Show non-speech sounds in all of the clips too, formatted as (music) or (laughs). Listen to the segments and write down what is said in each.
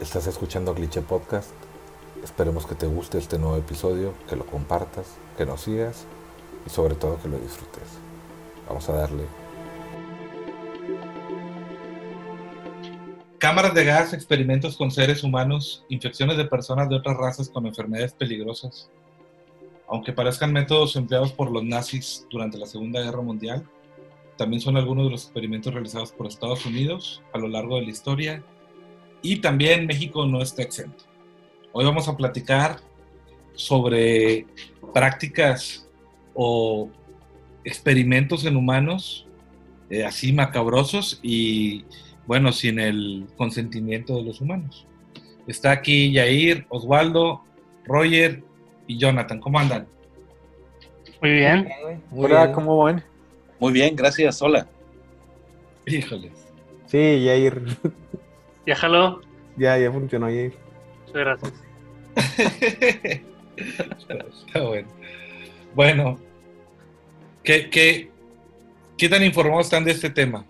Estás escuchando Glitch Podcast. Esperemos que te guste este nuevo episodio, que lo compartas, que nos sigas y sobre todo que lo disfrutes. Vamos a darle. Cámaras de gas, experimentos con seres humanos, infecciones de personas de otras razas con enfermedades peligrosas. Aunque parezcan métodos empleados por los nazis durante la Segunda Guerra Mundial, también son algunos de los experimentos realizados por Estados Unidos a lo largo de la historia y también México no está exento. Hoy vamos a platicar sobre prácticas o experimentos en humanos eh, así macabrosos y bueno, sin el consentimiento de los humanos. Está aquí Yair, Osvaldo, Roger y Jonathan. ¿Cómo andan? Muy bien. Hola, ¿cómo van? Muy bien, gracias. Hola. Híjoles. Sí, Yair. Ya jaló. Ya, ya funcionó, Yair. Muchas gracias. Está (laughs) bueno. Bueno, ¿qué, qué, qué tan informados están de este tema?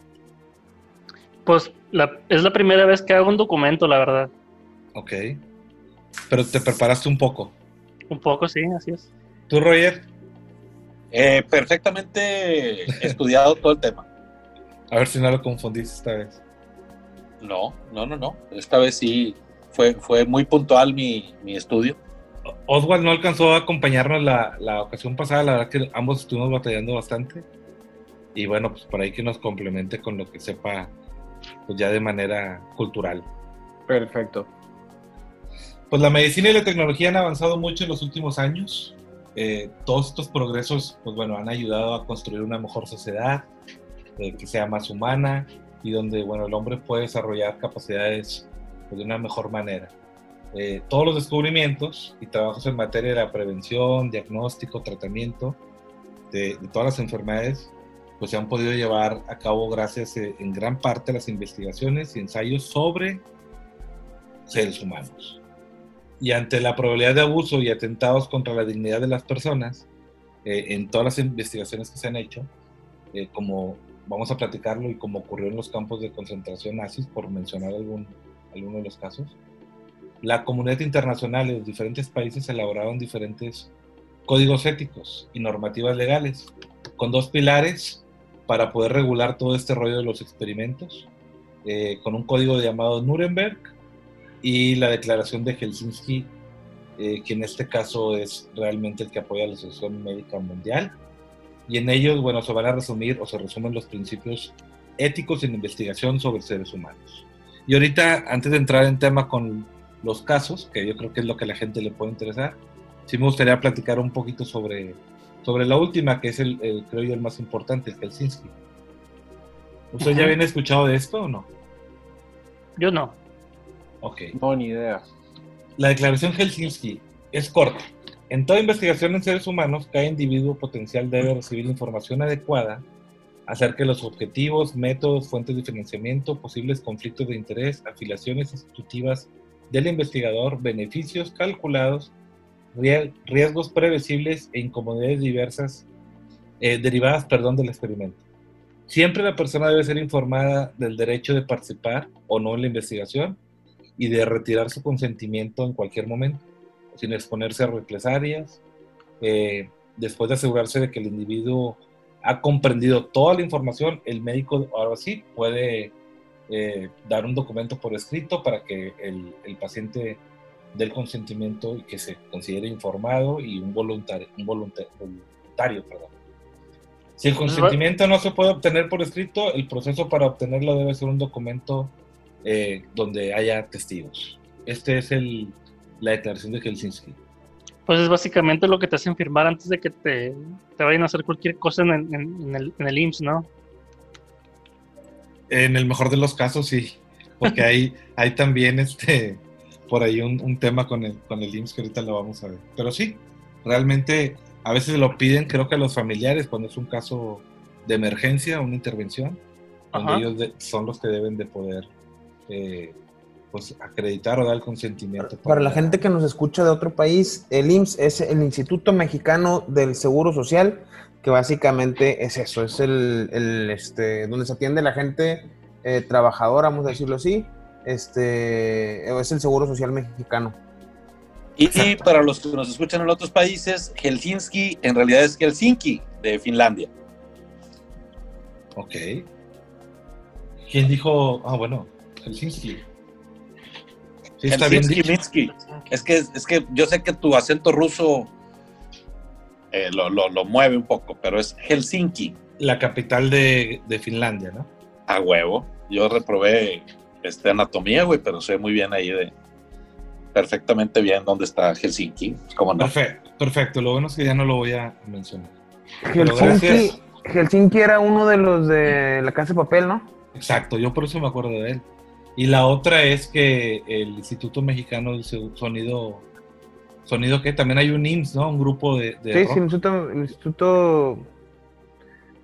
Pues la- es la primera vez que hago un documento, la verdad. Ok. Pero te preparaste un poco. Un poco, sí, así es. ¿Tú, Roger? Eh, perfectamente estudiado todo el tema. A ver si no lo confundiste esta vez. No, no, no, no. Esta vez sí fue, fue muy puntual mi, mi estudio. Oswald no alcanzó a acompañarnos la, la ocasión pasada, la verdad que ambos estuvimos batallando bastante. Y bueno, pues por ahí que nos complemente con lo que sepa, pues ya de manera cultural. Perfecto. Pues la medicina y la tecnología han avanzado mucho en los últimos años. Eh, todos estos progresos, pues bueno, han ayudado a construir una mejor sociedad, eh, que sea más humana y donde, bueno, el hombre puede desarrollar capacidades pues, de una mejor manera. Eh, todos los descubrimientos y trabajos en materia de la prevención, diagnóstico, tratamiento de, de todas las enfermedades, pues se han podido llevar a cabo gracias eh, en gran parte a las investigaciones y ensayos sobre seres humanos y ante la probabilidad de abuso y atentados contra la dignidad de las personas, eh, en todas las investigaciones que se han hecho, eh, como vamos a platicarlo y como ocurrió en los campos de concentración nazis, por mencionar algún, alguno de los casos, la comunidad internacional de los diferentes países elaboraron diferentes códigos éticos y normativas legales, con dos pilares para poder regular todo este rollo de los experimentos, eh, con un código llamado Nuremberg, y la declaración de Helsinki, eh, que en este caso es realmente el que apoya a la Asociación Médica Mundial. Y en ellos, bueno, se van a resumir o se resumen los principios éticos en investigación sobre seres humanos. Y ahorita, antes de entrar en tema con los casos, que yo creo que es lo que a la gente le puede interesar, sí me gustaría platicar un poquito sobre, sobre la última, que es el, el creo yo, el más importante, el Helsinki. ¿Usted ya Ajá. habían escuchado de esto o no? Yo no. Ok. No, ni idea. La declaración Helsinki es corta. En toda investigación en seres humanos, cada individuo potencial debe recibir información adecuada acerca de los objetivos, métodos, fuentes de financiamiento, posibles conflictos de interés, afiliaciones institutivas del investigador, beneficios calculados, rie- riesgos previsibles e incomodidades diversas eh, derivadas perdón, del experimento. Siempre la persona debe ser informada del derecho de participar o no en la investigación y de retirar su consentimiento en cualquier momento, sin exponerse a represalias, eh, después de asegurarse de que el individuo ha comprendido toda la información, el médico ahora sí puede eh, dar un documento por escrito para que el, el paciente dé el consentimiento y que se considere informado y un voluntario, un voluntario, voluntario perdón. Si el consentimiento no se puede obtener por escrito, el proceso para obtenerlo debe ser un documento eh, donde haya testigos. Este es el, la declaración de Helsinki. Pues es básicamente lo que te hacen firmar antes de que te, te vayan a hacer cualquier cosa en, el- en- en el, en el IMSS, ¿no? En el mejor de los casos, sí, porque hay, (laughs) hay también este, por ahí un, un tema con el, con el IMSS que ahorita lo vamos a ver. Pero sí, realmente a veces lo piden, creo que a los familiares, cuando es un caso de emergencia, una intervención, donde Ajá. ellos de- son los que deben de poder eh, pues, acreditar o dar el consentimiento. Para la gente que nos escucha de otro país, el IMSS es el Instituto Mexicano del Seguro Social, que básicamente es eso, es el, el, este, donde se atiende la gente eh, trabajador, vamos a decirlo así, este, es el Seguro Social Mexicano. Y, y para los que nos escuchan en otros países, Helsinki en realidad es Helsinki de Finlandia. Ok. ¿Quién dijo? Ah, bueno, Helsinki. Sí, está bien Helsinki, dicho. Minsky. Es que, es que yo sé que tu acento ruso eh, lo, lo- lo mueve un poco, pero es Helsinki. La capital de, de Finlandia, ¿no? A huevo. Yo reprobé este, anatomía, güey, pero sé muy bien ahí de. Perfectamente bien dónde está Helsinki. ¿Cómo no? Perfecto, perfecto. Lo bueno es que ya no lo voy a mencionar. Helsinki. Helsinki era uno de los de la casa de papel, ¿no? Exacto, yo por eso me acuerdo de él. Y la otra es que el Instituto Mexicano del Sonido, sonido que también hay un IMSS, ¿no? Un grupo de, de Sí, rock. sí, el instituto, el instituto-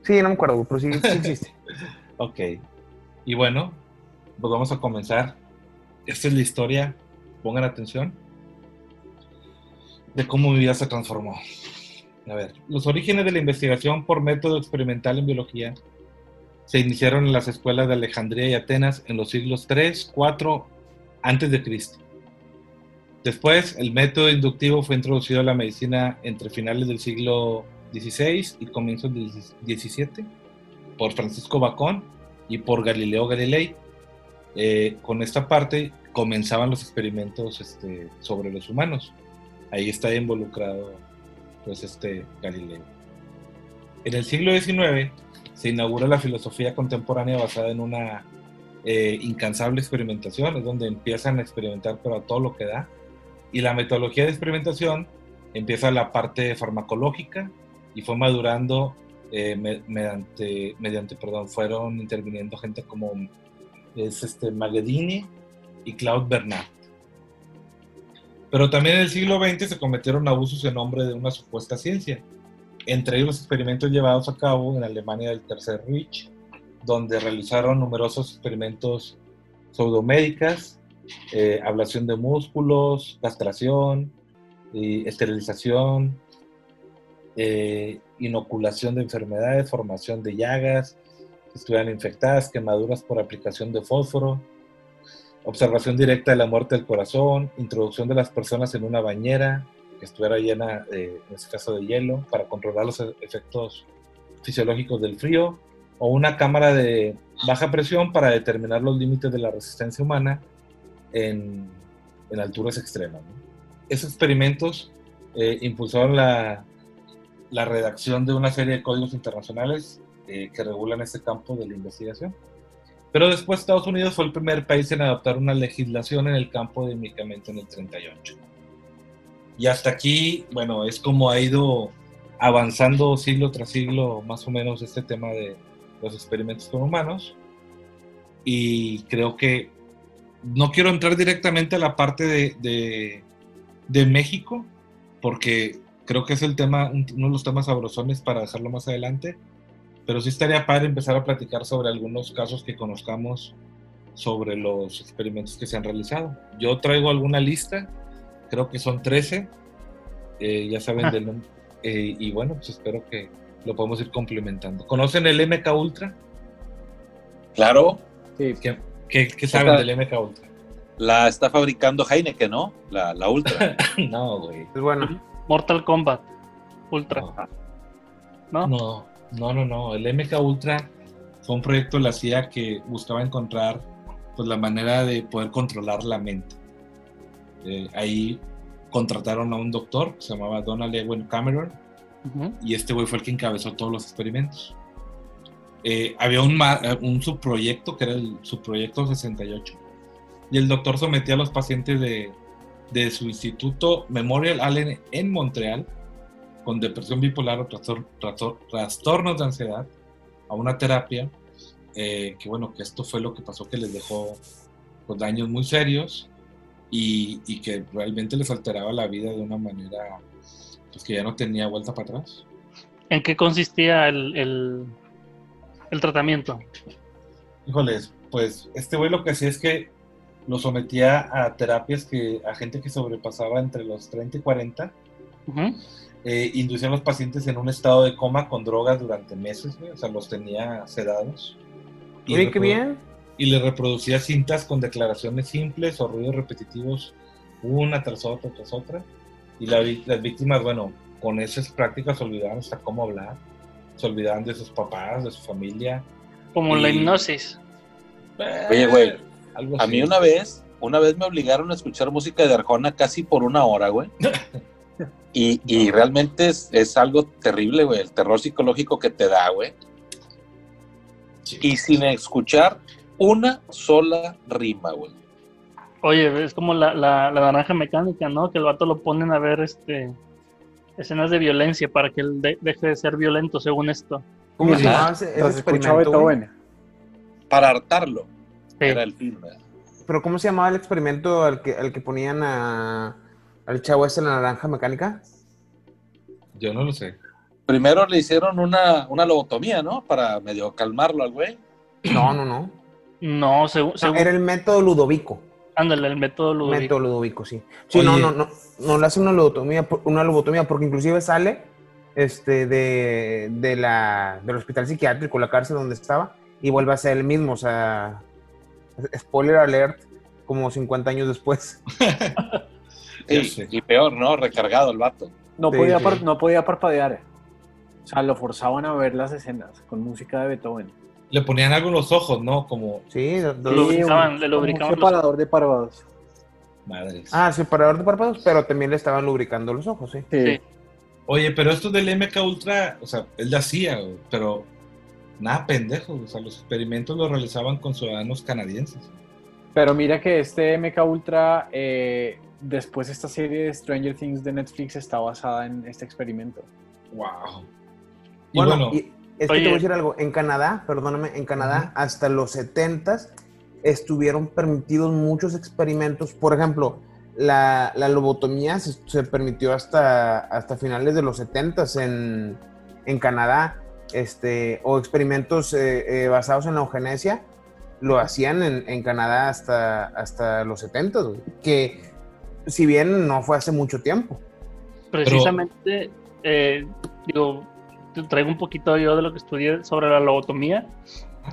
Sí, no me acuerdo, pero sí, sí existe. (laughs) Ok. Y bueno, pues vamos a comenzar. Esta es la historia, pongan atención, de cómo mi vida se transformó. A ver, los orígenes de la investigación por método experimental en biología se iniciaron en las escuelas de Alejandría y Atenas en los siglos 3, 4 antes de Cristo. Después, el método inductivo fue introducido a la medicina entre finales del siglo XVI y comienzos del XVII por Francisco Bacón y por Galileo Galilei. Eh, con esta parte comenzaban los experimentos este, sobre los humanos. Ahí está involucrado pues este Galileo. En el siglo XIX se inaugura la filosofía contemporánea basada en una eh, incansable experimentación, es donde empiezan a experimentar pero a todo lo que da. Y la metodología de experimentación empieza la parte farmacológica y fue madurando eh, me- mediante, mediante, perdón, fueron interviniendo gente como es este Magedini y Claude Bernard. Pero también en el siglo XX se cometieron abusos en nombre de una supuesta ciencia, entre ellos los experimentos llevados a cabo en Alemania del Tercer Reich, donde realizaron numerosos experimentos pseudomédicas, eh, ablación de músculos, castración, y esterilización, eh, inoculación de enfermedades, formación de llagas que estuvieran infectadas, quemaduras por aplicación de fósforo, observación directa de la muerte del corazón, introducción de las personas en una bañera que estuviera llena, eh, en este caso, de hielo para controlar los e- efectos fisiológicos del frío, o una cámara de baja presión para determinar los límites de la resistencia humana en, alturas extremas. Esos experimentos eh, impulsaron la, la redacción de una serie de códigos internacionales eh, que regulan este campo de la investigación. Pero después Estados Unidos fue el primer país en adoptar una legislación en el campo de medicamento en el 38. Y hasta aquí, bueno, es como ha ido avanzando siglo tras siglo más o menos este tema de los experimentos con humanos. Y creo que no quiero entrar directamente a la parte de, de, de México, porque creo que es el tema, un- uno de los temas sabrosones para dejarlo más adelante. Pero sí estaría padre empezar a platicar sobre algunos casos que conozcamos sobre los experimentos que se han realizado. Yo traigo alguna lista, creo que son 13, eh, ya saben Ah. del nom- eh, y bueno, pues espero que lo podemos ir complementando. ¿Conocen el MK Ultra? Claro, Sí. ¿Qué, qué- qué saben Está- del MK Ultra? la está fabricando Heineken, ¿no? La, la Ultra. (laughs) no, güey. Es bueno. Mortal Kombat Ultra, No. ¿no? No, no, no, no. El MK Ultra fue un proyecto de la CIA que buscaba encontrar pues, la manera de poder controlar la mente. Eh, ahí contrataron a un doctor que se llamaba Donald Ewen Cameron Ujú. y este güey fue el que encabezó todos los experimentos. Eh, había un, un subproyecto que era el subproyecto 68 y el doctor sometía a los pacientes de, de su instituto Memorial Allen en Montreal con depresión bipolar o trastor- trastor- trastornos de ansiedad a una terapia eh, que bueno que esto fue lo que pasó que les dejó pues, daños muy serios y, y que realmente les alteraba la vida de una manera pues, que ya no tenía vuelta para atrás. ¿En qué consistía el, el, el tratamiento? Híjoles, pues este güey lo que hacía es que lo sometía a terapias que a gente que sobrepasaba entre los 30 y 40, Ujú. eh, inducía a los pacientes en un estado de coma con drogas durante meses, güey, o sea, los tenía sedados. Y qué bien. Y le reproducía cintas con declaraciones simples o ruidos repetitivos una tras otra tras otra. Y la las víctimas, bueno, con esas prácticas se olvidaban hasta cómo hablar, se olvidaban de sus papás, de su familia. Como la hipnosis. Oye, güey, Eh, algo A así. mí una vez, una vez me obligaron a escuchar música de Arjona casi por una hora, güey. (laughs) Y, y realmente es, es algo terrible, güey, el terror psicológico que te da, güey. Sí. Y sin escuchar una sola rima, güey. Oye, es como la, la, la naranja mecánica, ¿no? Que el vato lo ponen a ver este escenas de violencia para que él de- deje de ser violento, según esto. ¿Cómo se llamaba ese, experimento? güey? Para hartarlo, Sí. era el fin, güey. Pero ¿cómo se llamaba el experimento al que, al que ponían a, al chavo ese en la naranja mecánica? Yo no lo sé. Primero le hicieron una, una lobotomía, ¿no? Para medio calmarlo al güey. No, no, no. No, según, No, según- era el método Ludovico. ándale, el método Ludovico. Método Ludovico, sí. Sí, no, Oye. no, no, no le hacen una lobotomía, por- una lobotomía porque inclusive sale este, de, de la, del hospital psiquiátrico, la cárcel donde estaba, y vuelve a ser el mismo, o sea, spoiler alert, como 50 años después. (laughs) Ya Y, peor, ¿no? Recargado el vato. No, Sí, podía sí. no podía parpadear. O sea, lo forzaban a ver las escenas con música de Beethoven. Le ponían algo en los ojos, ¿no? Como Sí, Lo lubricaban, un- le lubricaban Un los- separador de párpados. madres. Ah, separador de párpados, pero también le estaban lubricando los ojos, sí. Sí. Sí. Oye, pero esto del MK Ultra, o sea, él lo hacía, pero nada pendejo, o sea, los experimentos los realizaban con ciudadanos canadienses. Pero mira que este MK Ultra, eh, después esta serie de Stranger Things de Netflix está basada en este experimento. Wow. Y Bueno, bueno, y es que te voy a decir algo. En Canadá, perdóname, en Canadá, hasta los 70 estuvieron permitidos muchos experimentos. Por ejemplo, la, la lobotomía se, se permitió hasta, hasta finales de los 70 en, en Canadá. Este, o experimentos eh, eh, basados en la eugenesia lo hacían en, en Canadá hasta, hasta los 70, güey, que si bien no fue hace mucho tiempo. Precisamente, eh, digo, traigo un poquito yo de lo que estudié sobre la lobotomía.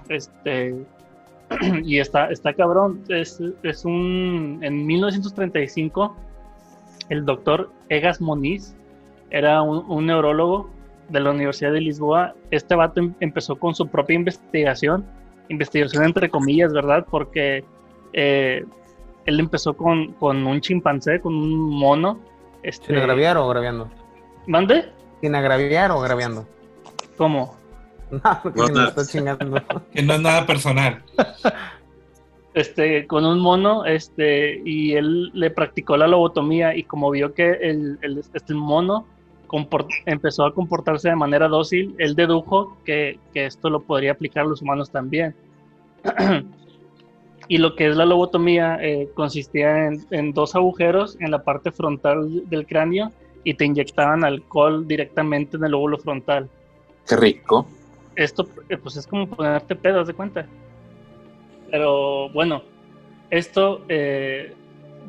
Este, (clears throat) y está, está cabrón. Es, es un. En 1935, el doctor Egas Moniz era un, un neurólogo de la Universidad de Lisboa. Este vato em- empezó con su propia investigación, investigación entre comillas, ¿verdad? Porque eh, él empezó con, con un chimpancé, con un mono. Este, ¿Sin agraviar o agraviando? ¿Mande? ¿Sin agraviar o agraviando? ¿Cómo? (laughs) No, porque No, me está chingando. (laughs) que no es nada personal. Este, con un mono, este, y él le practicó la lobotomía y como vio que el, el, este mono comport- empezó a comportarse de manera dócil, él dedujo que, que esto lo podría aplicar a los humanos también. (clears throat) y lo que es la lobotomía eh, consistía en, en dos agujeros en la parte frontal del cráneo y te inyectaban alcohol directamente en el lóbulo frontal. Qué rico. esto eh, pues es como ponerte pedo, ¿haz de cuenta. Pero bueno, esto, eh,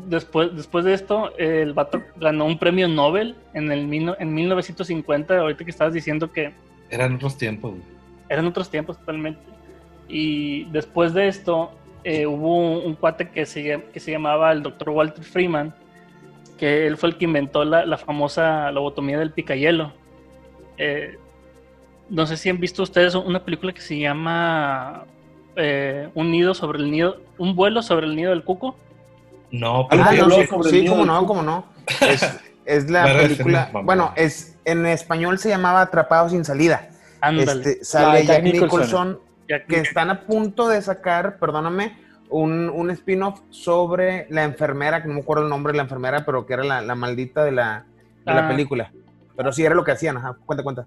después, después de esto, eh, el vato ganó un premio Nobel en, el, en 1950, ahorita que estabas diciendo que Eran otros tiempos, eran otros tiempos totalmente. Y después de esto, eh, hubo un, un cuate que se, que se llamaba el Dr. Walter Freeman, que él fue el que inventó la, la famosa lobotomía del picayelo. Eh, no sé si han visto ustedes una película que se llama eh, Un nido sobre el nido, un vuelo sobre el nido del cuco. No, Ah, pero Ah, no, sí, sobre sí, el nido cómo del no, cuco. cómo no. (laughs) Es, es la (laughs) La película. Bueno, es en español se llamaba Atrapado sin salida. Ándale. Este, sale Jack Jack Nicholson. Nicholson, Jack que están a punto de sacar, perdóname, un, un spin-off sobre la enfermera, que no me acuerdo el nombre de la enfermera, pero que era la, la maldita de la, de la Ah. película. Pero sí era lo que hacían, ajá. Cuenta, cuenta.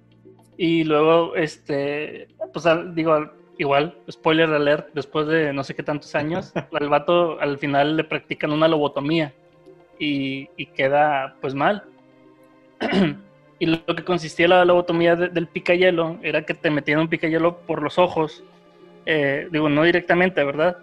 Y luego, este, pues digo, al- igual, spoiler alert, después de no sé qué tantos años, (laughs) al vato al final le practican una lobotomía y, y queda pues mal. (clears throat) y lo que consistía la lobotomía de- del picayelo era que te metían un picayelo por los ojos, eh, digo, no directamente, ¿verdad?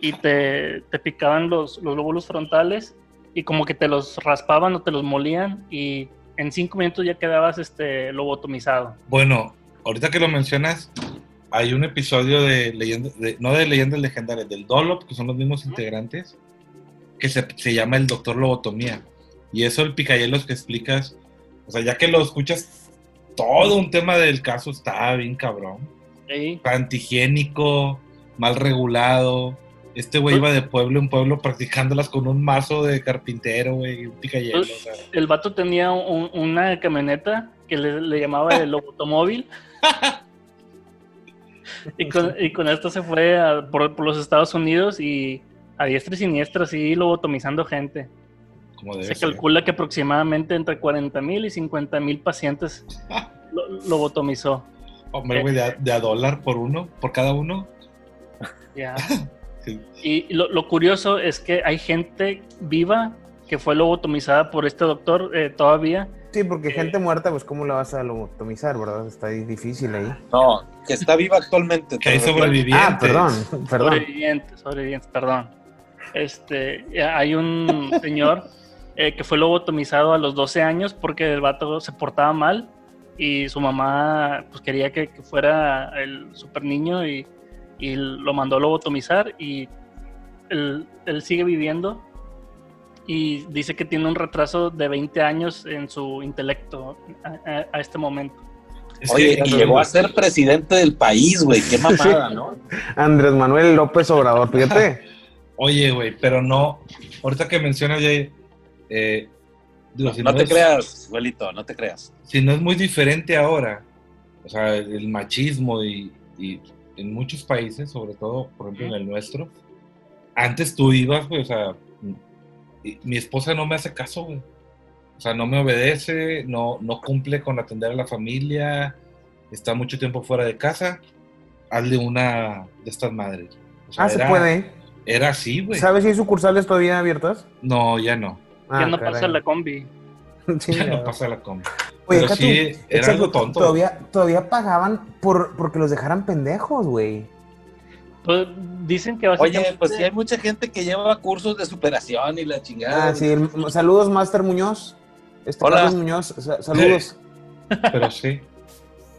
Y te, te picaban los, los lóbulos frontales y como que te los raspaban o te los molían y en cinco minutos ya quedabas este, lobotomizado. Bueno, ahorita que lo mencionas, hay un episodio de leyenda, de- no de leyendas legendarias, del Dolop, que son los mismos integrantes, que se, se llama el Doctor Lobotomía. Y eso el Picayelos que explicas, o sea, ya que lo escuchas, todo un tema del caso está bien cabrón. Sí. Antihigiénico, mal regulado. Este güey iba de pueblo en pueblo practicándolas con un mazo de carpintero, güey, y un picayelo. o sea. El vato tenía un- una camioneta que le, le llamaba el automóvil. (laughs) y, con, y con esto se fue a- por, por los Estados Unidos y a diestra y siniestra, así lobotomizando gente. como Se ser. calcula que aproximadamente entre 40 mil y 50 mil pacientes (laughs) lo, lobotomizó. Hombre, güey, de a dólar por uno, por cada uno. Ya. (laughs) Sí. Y lo, lo curioso es que hay gente viva que fue lobotomizada por este doctor eh, todavía. Sí, porque gente muerta, pues, ¿cómo la vas a lobotomizar, verdad? Está ahí difícil ahí. No, que está viva actualmente. Que hay sobrevivientes. Ah, perdón, perdón. Sobrevivientes, sobrevivientes, perdón. Este, ya hay un (laughs) señor eh, que fue lobotomizado a los 12 años porque el vato se portaba mal y su mamá pues quería que, que fuera el super niño y, y lo mandó a lobotomizar y él, él sigue viviendo y dice que tiene un retraso de 20 años en su intelecto a, a- a este momento. Es Oye, que- y llegó a ser presidente del país, güey. Qué mamada, ¿no? Andrés Manuel López Obrador, fíjate. (laughs) Oye, güey, pero no. Ahorita que mencionas ya. Eh, digo, si No te es- creas, abuelito, no te creas. Si no es muy diferente ahora, o sea, el machismo y, y en muchos países, sobre todo, por ejemplo, en el nuestro, antes tú ibas, güey, o sea, y- mi esposa no me hace caso, güey. O sea, no me obedece, no, no cumple con atender a la familia, está mucho tiempo fuera de casa, hazle una de estas madres. O sea, Ah, se puede. Era así, güey. ¿Sabes si hay sucursales todavía abiertas? No, ya no. Ah, ya no caray. pasa la combi. (laughs) Sí, Ya no pasa la compra. Oye, Pero sí, tú, era exacto, algo tonto. Todavía, todavía pagaban por, porque los dejaran pendejos, güey. Pues, dicen que básicamente... Oye, pues sí hay mucha gente que lleva cursos de superación y la chingada. Ah, sí. saludos, Master Muñoz. Este Hola. Carlos Muñoz, sa- saludos. (laughs) Pero sí.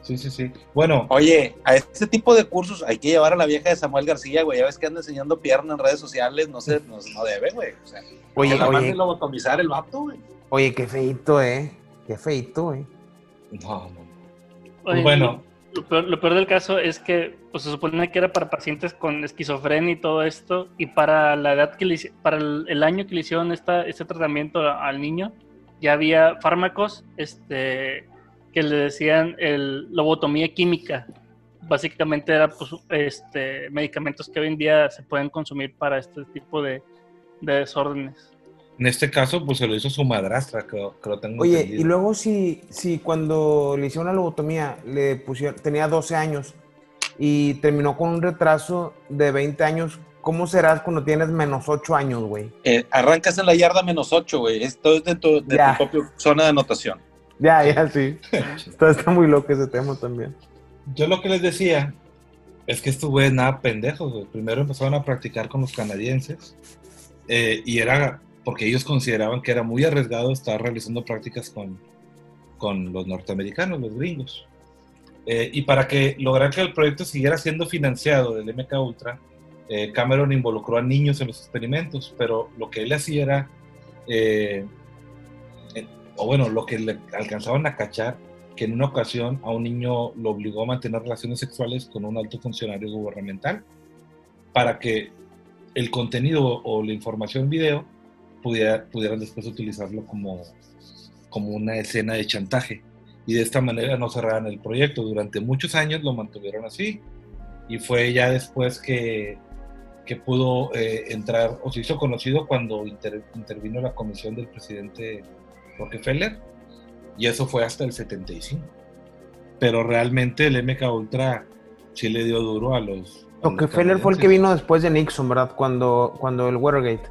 Sí, sí, sí. Bueno, Oye, a este tipo de cursos hay que llevar a la vieja de Samuel García, güey. Ya ves que anda enseñando pierna en redes sociales, no sé, no, no debe, güey. O sea, Oye, oye, lobotomizar el vato, güey. oye, qué feito, eh. Qué feito, güey. no, no. Oye, bueno, Lo peor, lo peor del caso es que pues, se supone que era para pacientes con esquizofrenia y todo esto, y para la edad que le para el, el año que le hicieron esta, este tratamiento al niño, ya había fármacos este, que le decían el lobotomía química. Básicamente era pues, este, medicamentos que hoy en día se pueden consumir para este tipo de, de desórdenes. En este caso, pues se lo hizo su madrastra, creo, creo tengo Oye, entendido. y luego si, si cuando le hicieron la lobotomía, le pusieron, tenía 12 años y terminó con un retraso de 20 años, ¿cómo serás cuando tienes menos 8 años, güey? Eh, arrancas en la yarda menos 8, güey. Esto es de tu, de Ya. tu propia zona de anotación. Ya, ya, sí. Está, está muy loco ese tema también. Yo lo que les decía es que estos güeyes nada pendejos, güey. Primero empezaron a practicar con los canadienses eh, y era porque ellos consideraban que era muy arriesgado estar realizando prácticas con, con los norteamericanos, los gringos. Eh, y para que lograr que el proyecto siguiera siendo financiado del MK Ultra, eh, Cameron involucró a niños en los experimentos, pero lo que él hacía era, eh, eh, o bueno, lo que le alcanzaban a cachar, que en una ocasión a un niño lo obligó a mantener relaciones sexuales con un alto funcionario gubernamental para que el contenido o la información video pudiera, pudieran después utilizarlo como, como una escena de chantaje. Y de esta manera no cerraran el proyecto. Durante muchos años lo mantuvieron así. Y fue ya después que, que pudo eh, entrar, o se hizo conocido cuando inter- intervino la comisión del presidente Rockefeller. Y eso fue hasta el 75. Pero realmente el MK Ultra sí le dio duro a los. Rockefeller fue el que vino después de Nixon, ¿verdad? Cuando, cuando el Watergate.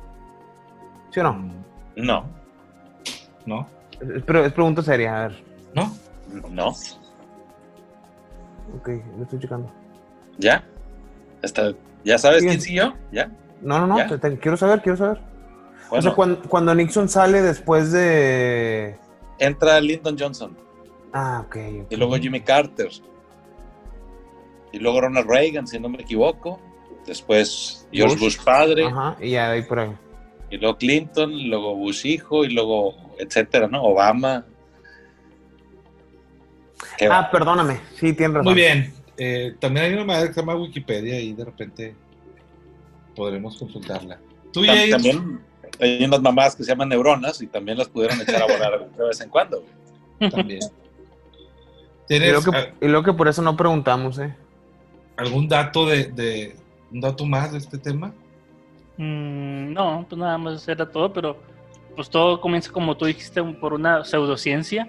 ¿Sí o no? No, No, Es, es pregunta seria, a ver. no. no. Ok, lo estoy checando. ¿Ya? Está, ¿Ya sabes Bien. quién siguió? ¿Ya? No, no, no, ¿Ya? te- te- quiero saber, quiero saber. Bueno, o sea, cuando, cuando Nixon sale después de... entra Lyndon Johnson Ah, ok. ok. y luego Jimmy Carter. y luego Ronald Reagan, si no me equivoco. Después George Bush, padre. Ajá, y ya de ahí por ahí. Y luego Clinton, y luego Bush hijo, y luego etcétera, ¿no? Obama. Qué Ah, va. perdóname. Sí, tienes razón. Muy bien. Eh, también hay una madre que se llama Wikipedia y de repente podremos consultarla. Tú, Tam- Jair, también hay unas mamás que se llaman neuronas y también las pudieron echar a volar de vez en cuando. (laughs) también. Y ¿Tienes luego, que, y luego que por eso no preguntamos, ¿eh? algún dato de, de- un dato más de este tema? Mm, no, pues nada más era todo, pero pues todo comienza como tú dijiste por una pseudociencia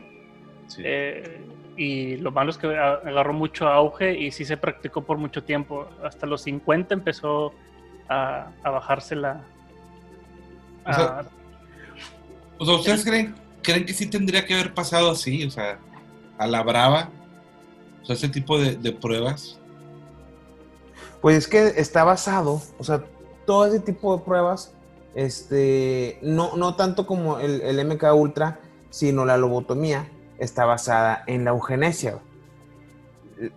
Sí. eh, y lo malo es que agarró mucho auge y sí se practicó por mucho tiempo. Hasta los 50 empezó a, a bajarse la... O sea, a- O sea, ¿ustedes creen, creen que sí tendría que haber pasado así? O sea, a la brava. O sea, ese tipo de, de pruebas. Pues es que está basado, o sea, todo ese tipo de pruebas, este, no, no tanto como el, el MK Ultra, sino la lobotomía, está basada en la eugenesia.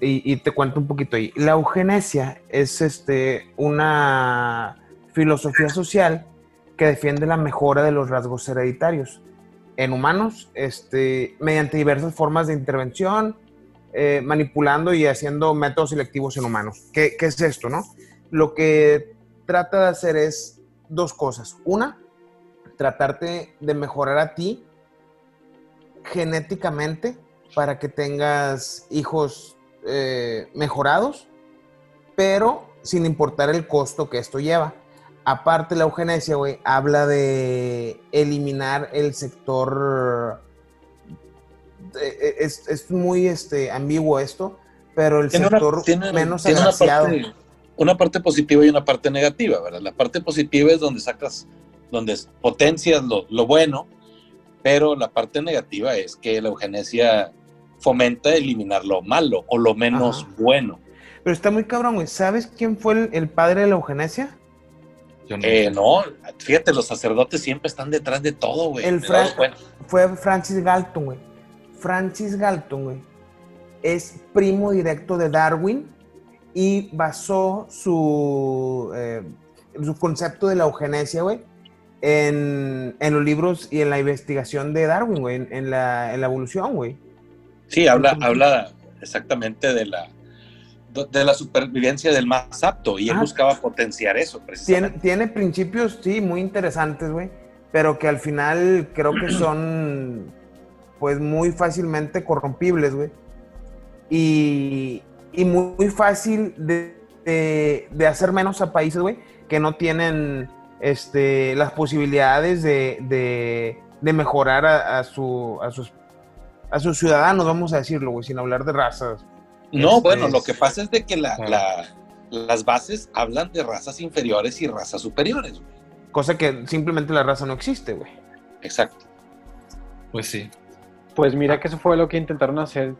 Y, te cuento un poquito ahí. La eugenesia es este, una filosofía social que defiende la mejora de los rasgos hereditarios en humanos este, mediante diversas formas de intervención, eh, manipulando y haciendo métodos selectivos en humanos. ¿Qué, qué es esto, no? Lo que trata de hacer es dos cosas. Una, tratarte de mejorar a ti genéticamente para que tengas hijos eh, mejorados, pero sin importar el costo que esto lleva. Aparte, la eugenesia, güey, habla de eliminar el sector. eh, Es, es muy este, ambiguo esto, pero el Tiene una- sector tiene- menos tiene una agraciado. parte, una parte positiva y una parte negativa, ¿verdad? La parte positiva es donde sacas, donde potencias lo, lo bueno, pero la parte negativa es que la eugenesia fomenta eliminar lo malo o lo menos Ajá. bueno. Pero está muy cabrón, güey. ¿Sabes quién fue el, el padre de la eugenesia? Yo no Eh, no, fíjate, los sacerdotes siempre están detrás de todo, güey. El Fra-. Fue Francis Galton, güey. Francis Galton, güey, es primo directo de Darwin y basó su, eh, su concepto de la eugenesia, güey, en, en los libros y en la investigación de Darwin, güey, en, en la, en la evolución, güey. Sí, habla, Entonces- habla exactamente de la de la supervivencia del más apto y él Ah. buscaba potenciar eso Tiene, precisamente. tiene principios, sí, muy interesantes, güey, pero que al final creo que son, pues, muy fácilmente corrompibles, güey. Y, y muy, muy fácil de, de- de hacer menos a países, güey, que no tienen este, las posibilidades de, de- de mejorar a, a su, a, sus, a sus ciudadanos, vamos a decirlo, güey, sin hablar de razas. No, Este, bueno, lo que pasa es de que la, las bases hablan de razas inferiores y razas superiores. güey. Cosa que simplemente la raza no existe, güey. Exacto. Pues sí. Pues mira que eso fue lo que intentaron hacer.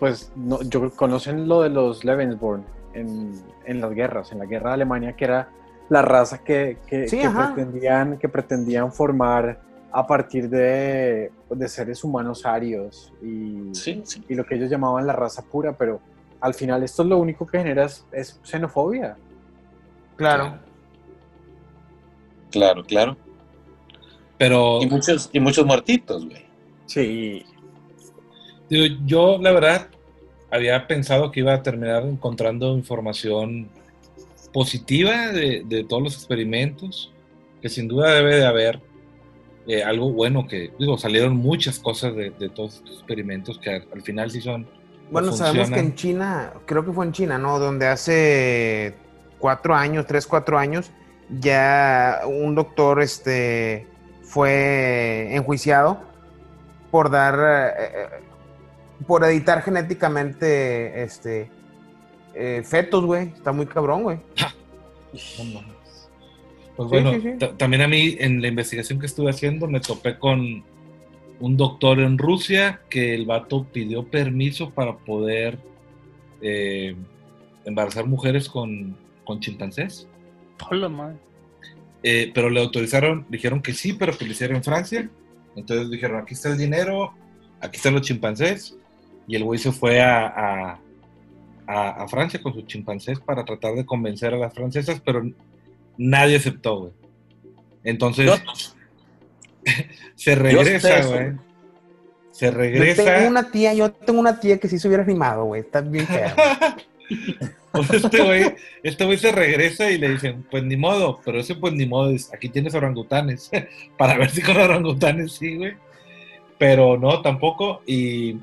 Pues no, yo conocen lo de los Lebensborn en, en las guerras, en la guerra de Alemania, que era la raza que, que- Sí, que ajá. pretendían, que pretendían formar a partir de, de seres humanos arios y, Sí, sí. y lo que ellos llamaban la raza pura, pero al final esto es lo único que genera es, es xenofobia. Claro. Claro, claro. Pero Y muchos, y muchos muertitos, güey. Sí. Yo, la verdad, había pensado que iba a terminar encontrando información positiva de, de todos los experimentos, que sin duda debe de haber eh, algo bueno que, digo, salieron muchas cosas de, de todos estos experimentos que al, al final sí son... Bueno, sabemos que en China, creo que fue en China, ¿no? Donde hace cuatro años, tres, cuatro años, ya un doctor este, fue enjuiciado por dar, eh, eh, por editar genéticamente este, eh, fetos, güey. Está muy cabrón, güey. No mames. Pues Sí, bueno, sí, sí. ta- también a mí en la investigación que estuve haciendo me topé con un doctor en Rusia que el vato pidió permiso para poder eh, embarazar mujeres con, con chimpancés. Hola, madre. Eh, pero le autorizaron, dijeron que sí, pero que lo hiciera en Francia. Entonces dijeron, aquí está el dinero, aquí están los chimpancés. Y el güey se fue a, a, a, a Francia con sus chimpancés para tratar de convencer a las francesas, pero nadie aceptó, güey. Entonces, Yo- (laughs) se regresa, güey. Se Yo regresa. tengo una tía, yo tengo una tía que sí se hubiera animado, güey. Está bien fea. (laughs) Pues este güey, este güey se regresa y le dicen, pues ni modo, pero ese pues ni modo es, aquí tienes orangutanes, (laughs) para ver si con orangutanes sí, güey. Pero no, tampoco, y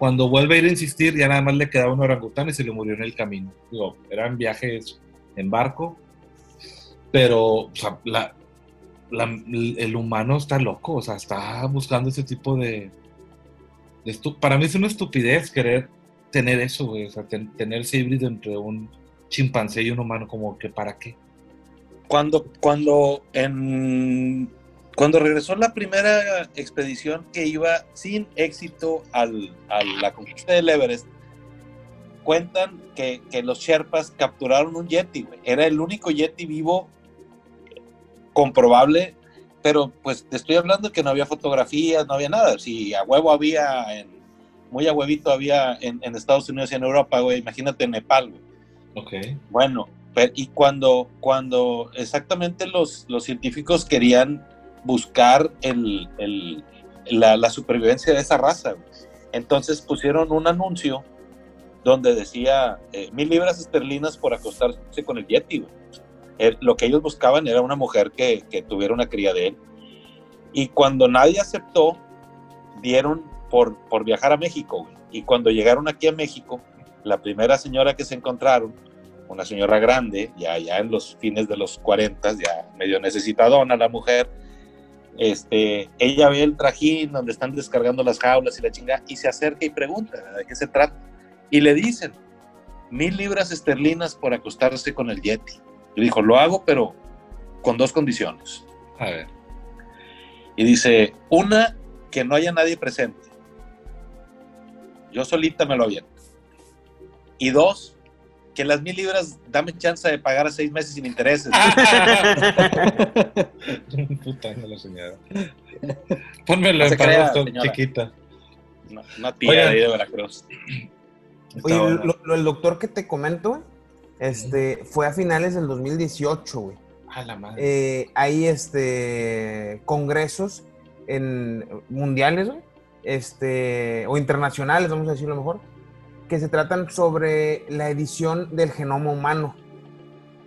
cuando vuelve a ir a insistir, ya nada más le quedaba un orangután y se le murió en el camino. Digo, eran viajes en barco, pero o sea, el humano está loco, o sea, está buscando ese tipo de... para mí es una estupidez querer tener eso, güey, o sea, ten- tener ese híbrido entre un chimpancé y un humano, como que para qué. Cuando, cuando, en, cuando regresó la primera expedición que iba sin éxito al, a la conquista del Everest, cuentan que, que los Sherpas capturaron un Yeti, güey. Era el único Yeti vivo comprobable, pero pues te estoy hablando que no había fotografías, no había nada. Si a huevo había, en, muy a huevito había en, en Estados Unidos y en Europa, güey, imagínate en Nepal, güey. Ok. Bueno, y cuando, cuando exactamente los, los científicos querían buscar el, el- la, la supervivencia de esa raza, güey, entonces pusieron un anuncio donde decía eh, mil libras esterlinas por acostarse con el Yeti. Eh, lo que ellos buscaban era una mujer que, que tuviera una cría de él. Y cuando nadie aceptó, dieron por, por viajar a México. güey. Y cuando llegaron aquí a México, la primera señora que se encontraron, una señora grande, ya, ya en los fines de los 40, ya medio necesitadona la mujer, este, ella ve el trajín donde están descargando las jaulas y la chingada, y se acerca y pregunta de qué se trata. Y le dicen, mil libras esterlinas por acostarse con el Yeti. Y dijo, lo hago, pero con dos condiciones. A ver. Y dice, una, que no haya nadie presente. Yo solita me lo aviento. Y dos, que las mil libras dame chance de pagar a seis meses sin intereses. (laughs) Puta, no la señora. Pónmelo No en señora. chiquita. Una, una tía de ahí de Veracruz. Oye, lo- lo- el doctor que te comento, este, fue a finales del 2018, güey. A la madre. Eh, hay este, congresos en, mundiales, güey, este, o internacionales, vamos a decirlo mejor, que se tratan sobre la edición del genoma humano.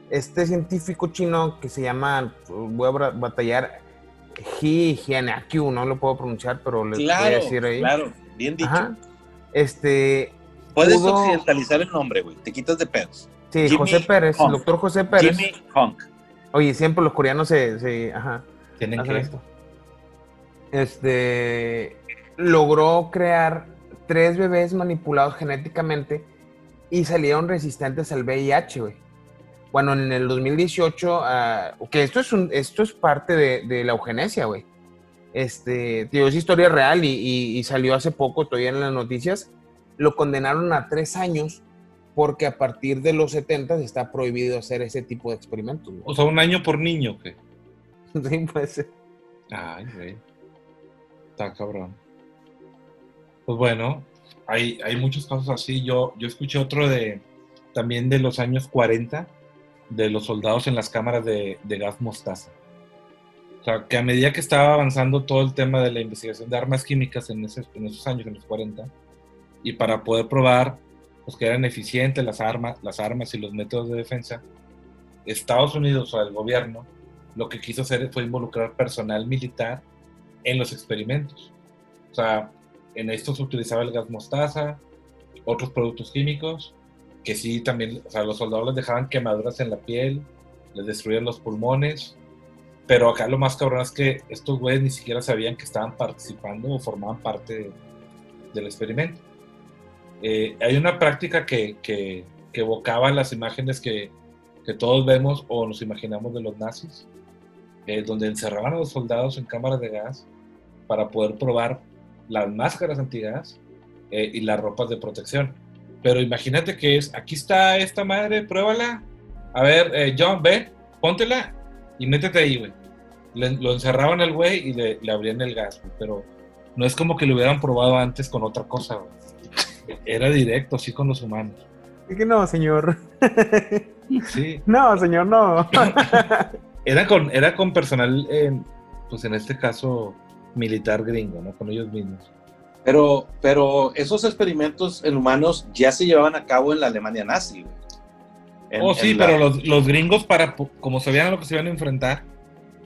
Este científico chino que se llama, voy a batallar, He Jianqiu, no lo puedo pronunciar, pero les voy a decir ahí. claro, bien dicho. Ajá. Este, Puedes pudo- occidentalizar el nombre, güey. Te quitas de pedos. sí, Jimmy José Pérez, Hong. el doctor José Pérez. Jimmy Hong. Oye, siempre los coreanos se, se- ajá, Tienen que. esto. Este logró crear tres bebés manipulados genéticamente y salieron resistentes al VIH, güey. Bueno, en el 2018, ah, que esto es un, esto es parte de, de la eugenesia, güey. Este, digo, es historia real y, y- y salió hace poco todavía en las noticias. Lo condenaron a tres años porque a partir de los 70 está prohibido hacer ese tipo de experimentos. güey. O sea, un año por niño, ¿qué? (laughs) Sí, puede ser. Ay, güey. Está cabrón. Pues bueno, hay, hay muchos casos así. Yo, yo escuché otro de también de los años 40, de los soldados en las cámaras de, gas mostaza. O sea, que a medida que estaba avanzando todo el tema de la investigación de armas químicas en, en esos años, en los 40, y para poder probar pues, que eran eficientes las armas, las armas y los métodos de defensa, Estados Unidos o el gobierno lo que quiso hacer fue involucrar personal militar en los experimentos. O sea, en esto se utilizaba el gas mostaza, otros productos químicos, que sí también, o sea, los soldados les dejaban quemaduras en la piel, les destruían los pulmones, pero acá lo más cabrón es que estos güeyes ni siquiera sabían que estaban participando o formaban parte de- del experimento. Eh, hay una práctica que, que, que evocaba las imágenes que, que todos vemos o nos imaginamos de los nazis, eh, donde encerraban a los soldados en cámaras de gas para poder probar las máscaras antigas eh, y las ropas de protección. Pero imagínate que es, aquí está esta madre, pruébala. A ver, eh, John, ven, póntela y métete ahí, güey. Le- lo encerraban al güey y le, le abrían el gas, güey, pero no es como que lo hubieran probado antes con otra cosa, güey. Era directo, así con los humanos. Es que no, señor. Sí. No, señor, no. (laughs) Era con, era con personal, eh, pues en este caso, militar gringo, ¿no? Con ellos mismos. Pero, pero esos experimentos en humanos ya se llevaban a cabo en la Alemania nazi. güey. En- oh, sí, la- pero los, los gringos, para, como sabían a lo que se iban a enfrentar,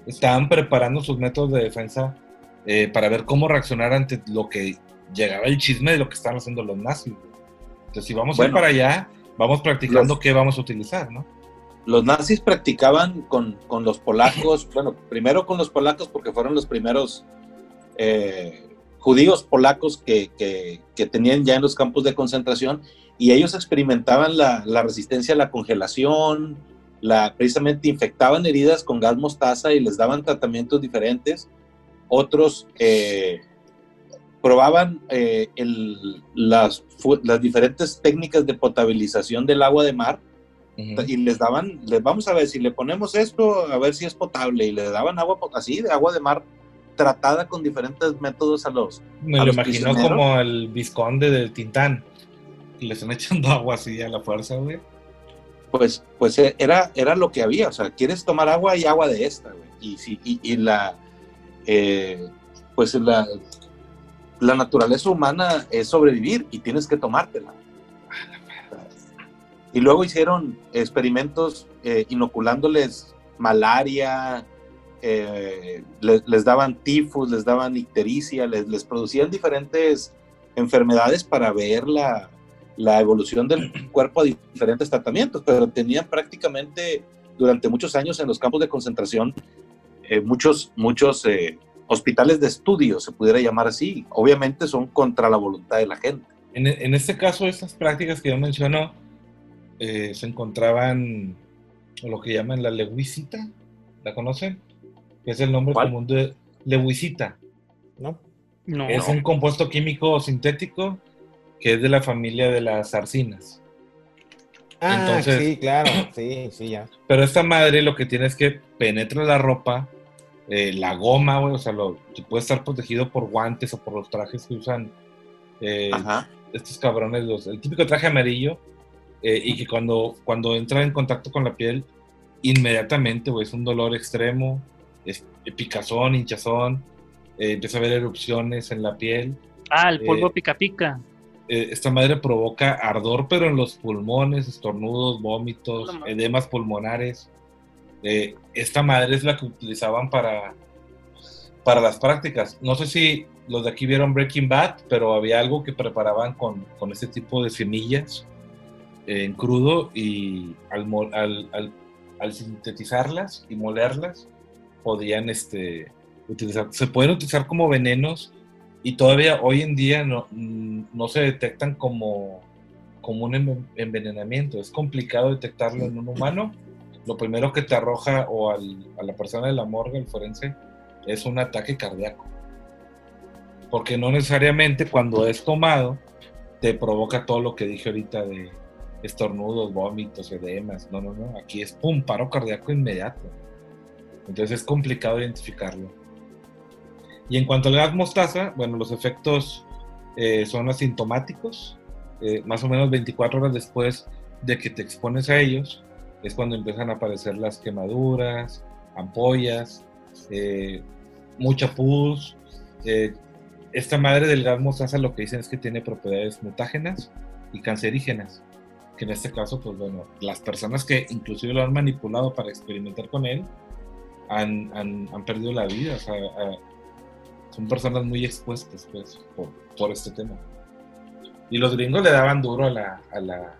estaban preparando sus métodos de defensa eh, para ver cómo reaccionar ante lo que llegaba el chisme de lo que estaban haciendo los nazis. Entonces, si vamos a ir para allá, vamos practicando Los- qué vamos a utilizar, ¿no? Los nazis practicaban con, con los polacos, bueno, primero con los polacos porque fueron los primeros eh, judíos polacos que, que- que tenían ya en los campos de concentración y ellos experimentaban la, la resistencia a la congelación, la, precisamente infectaban heridas con gas mostaza y les daban tratamientos diferentes. Otros eh, probaban eh, el- las, diferentes técnicas de potabilización del agua de mar y les daban, les vamos a ver si le ponemos esto, a ver si es potable, y le daban agua así, de agua de mar tratada con diferentes métodos a los... Me a lo los imagino prisioneros. como el visconde del Tintán. Le están (laughs) echando agua así a la fuerza, güey. Pues, pues eh, era, era lo que había, o sea, quieres tomar agua y agua de esta, güey. Y, si, y, y la, eh, pues la, la naturaleza humana es sobrevivir y tienes que tomártela. Y luego hicieron experimentos eh, inoculándoles malaria, eh, les, les daban tifus, les daban ictericia, les, les producían diferentes enfermedades para ver la, la evolución del (clears throat) cuerpo a diferentes tratamientos, pero tenían prácticamente durante muchos años en los campos de concentración eh, muchos, muchos eh, hospitales de estudio, se pudiera llamar así. Obviamente son contra la voluntad de la gente. En, en este caso, estas prácticas que yo menciono se encontraban en lo que llaman la lewisita. ¿La conocen? Que es el nombre ¿Cuál? común de lewisita. ¿No? No, es no. un compuesto químico sintético que es de la familia de las arcinas. Ah, Entonces- sí, claro. Sí, sí, ya. Pero esta madre lo que tiene es que penetra la ropa, eh, la goma, güey, o sea, lo, puede estar protegido por guantes o por los trajes que usan eh, Ajá. estos cabrones, los, el típico traje amarillo, eh, y que cuando, cuando entra en contacto con la piel, inmediatamente, güey, es un dolor extremo, es picazón, hinchazón, eh, empieza a haber erupciones en la piel. Ah, el polvo eh, pica pica. Eh, esta madre provoca ardor, pero en los pulmones, estornudos, vómitos, edemas pulmonares. Eh, esta madre es la que utilizaban para, para las prácticas. No sé si los de aquí vieron Breaking Bad, pero había algo que preparaban con, con este tipo de semillas eh, en crudo y al, al, al- al sintetizarlas y molerlas, podían este, utilizar, se pueden utilizar como venenos y todavía hoy en día no, no se detectan como, como un enven- envenenamiento. Es complicado detectarlo en un humano. Lo primero que te arroja o al- a la persona de la morgue, el forense, es un ataque cardíaco. Porque no necesariamente cuando es tomado te provoca todo lo que dije ahorita de estornudos, vómitos, edemas. No, no, no. Aquí es pum, paro cardíaco inmediato. Entonces es complicado identificarlo. Y en cuanto al gas mostaza, bueno, los efectos eh, son asintomáticos. Eh, más o menos 24 horas después de que te expones a ellos, es cuando empiezan a aparecer las quemaduras, ampollas, eh, mucha pus. eh, esta madre del gas mostaza lo que dicen es que tiene propiedades mutágenas y cancerígenas. Que en este caso, pues bueno, las personas que inclusive lo han manipulado para experimentar con él han, han- han perdido la vida. O sea, a- son personas muy expuestas pues, por, por este tema. Y los gringos le daban duro a la, a la,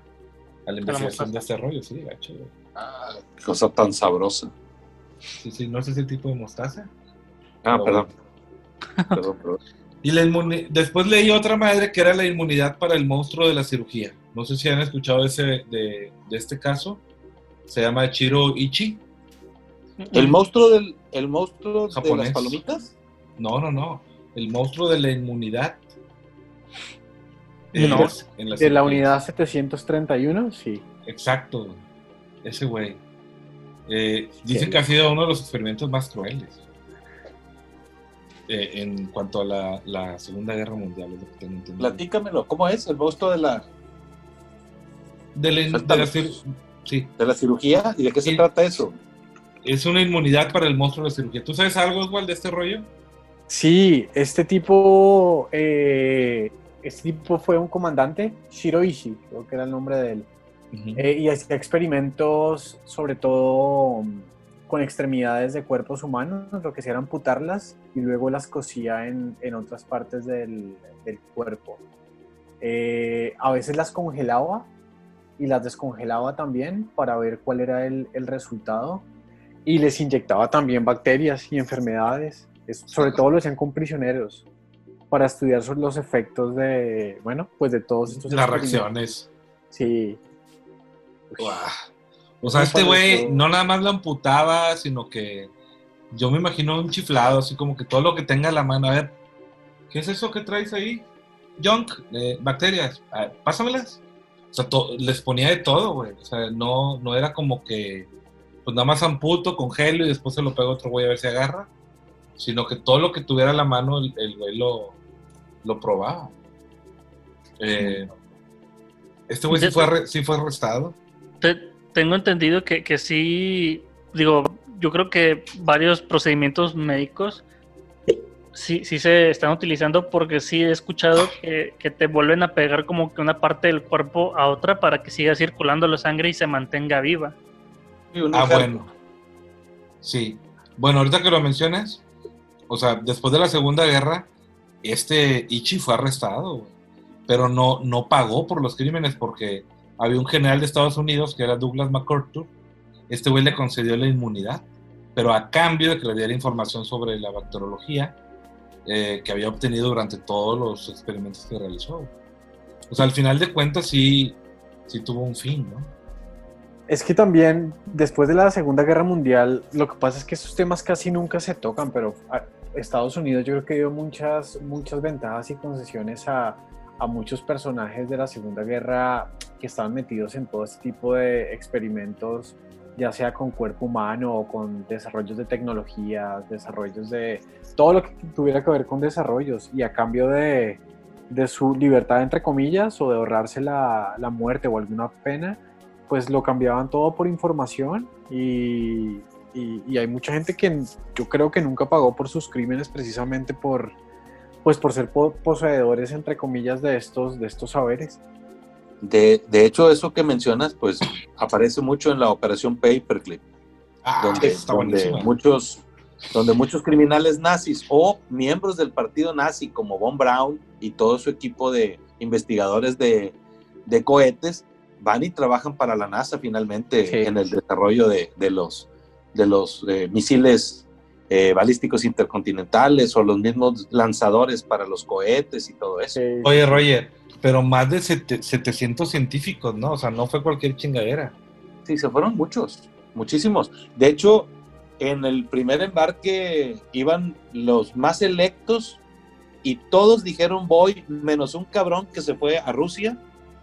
a la investigación de este rollo, sí, gacho. Ah, qué cosa tan sabrosa. Sí, sí, no es ese tipo de mostaza. Ah, Pero perdón. Perdón, perdón. (laughs) Y la inmuni- después leí otra madre que era la inmunidad para el monstruo de la cirugía. No sé si han escuchado ese, de, de este caso. Se llama Chiro Ichi. ¿El monstruo del el monstruo de las palomitas? No, no, no. El monstruo de la inmunidad. No, Es en De la unidad 731, sí. Exacto. Ese güey. Eh, dicen Sí. que ha sido uno de los experimentos más crueles. eh, en cuanto a la, la Segunda Guerra Mundial, es lo que tengo entendido. Platícamelo. ¿Cómo es el monstruo de la de la, de la sí, ¿De la cirugía? ¿Y de qué se trata eso? Es una inmunidad para el monstruo de la cirugía. ¿Tú sabes algo, Oswald, de este rollo? Sí, este tipo, eh, este tipo fue un comandante, Shiroishi, creo que era el nombre de él, eh, y hacía experimentos sobre todo mm, con extremidades de cuerpos humanos, lo que hacía era amputarlas y luego las cosía en, en otras partes del, del cuerpo. Eh, a veces las congelaba y las descongelaba también para ver cuál era el, el resultado y les inyectaba también bacterias y enfermedades. Es- sobre todo lo hacían con prisioneros para estudiar sobre los efectos de, bueno, pues de todos estos Las reacciones. Sí. O sea, este güey no nada más lo amputaba, sino que yo me imagino un chiflado, así como que todo lo que tenga a la mano. A ver, ¿qué es eso que traes ahí? Junk, eh, bacterias, ver, pásamelas. O sea, to- les ponía de todo, güey. O sea, no, no era como que, pues nada más amputo, congelo y después se lo pega otro güey a ver si agarra. Sino que todo lo que tuviera a la mano, el, el güey lo, lo probaba. Eh, este güey sí fue, arre- sí fue arrestado. Te- tengo entendido que, que sí, digo, yo creo que varios procedimientos médicos sí, sí se están utilizando porque sí he escuchado que, que te vuelven a pegar como que una parte del cuerpo a otra para que siga circulando la sangre y se mantenga viva. Ah, bueno. Sí. Bueno, ahorita que lo mencionas, o sea, después de la Segunda Guerra, este Ichi fue arrestado, pero no, no pagó por los crímenes porque había un general de Estados Unidos que era Douglas MacArthur. Este güey le concedió la inmunidad, pero a cambio de que le diera información sobre la bacteriología eh, que había obtenido durante todos los experimentos que realizó. O sea, al final de cuentas sí, sí tuvo un fin, ¿no? Es que también después de la Segunda Guerra Mundial, lo que pasa es que esos temas casi nunca se tocan, pero Estados Unidos yo creo que dio muchas, muchas ventajas y concesiones a, a muchos personajes de la Segunda Guerra que estaban metidos en todo este tipo de experimentos, ya sea con cuerpo humano o con desarrollos de tecnología, desarrollos de todo lo que tuviera que ver con desarrollos. Y a cambio de, de su libertad, entre comillas, o de ahorrarse la, la muerte o alguna pena, pues lo cambiaban todo por información y, y- y hay mucha gente que yo creo que nunca pagó por sus crímenes precisamente por pues por ser po- poseedores entre comillas de estos de estos saberes. De, de hecho, eso que mencionas, pues aparece mucho en la operación Paperclip, Ah, donde, está donde muchos, donde muchos criminales nazis o miembros del partido nazi, como Von Braun y todo su equipo de investigadores de, de cohetes, van y trabajan para la NASA finalmente Sí. en el desarrollo de, de los, de los eh, misiles eh, balísticos intercontinentales o los mismos lanzadores para los cohetes y todo eso. Sí. Oye, Roger, pero más de sete- 700 científicos, ¿no? O sea, no fue cualquier chingadera. Sí, se fueron muchos, muchísimos. De hecho, en el primer embarque iban los más electos y todos dijeron voy, menos un cabrón que se fue a Rusia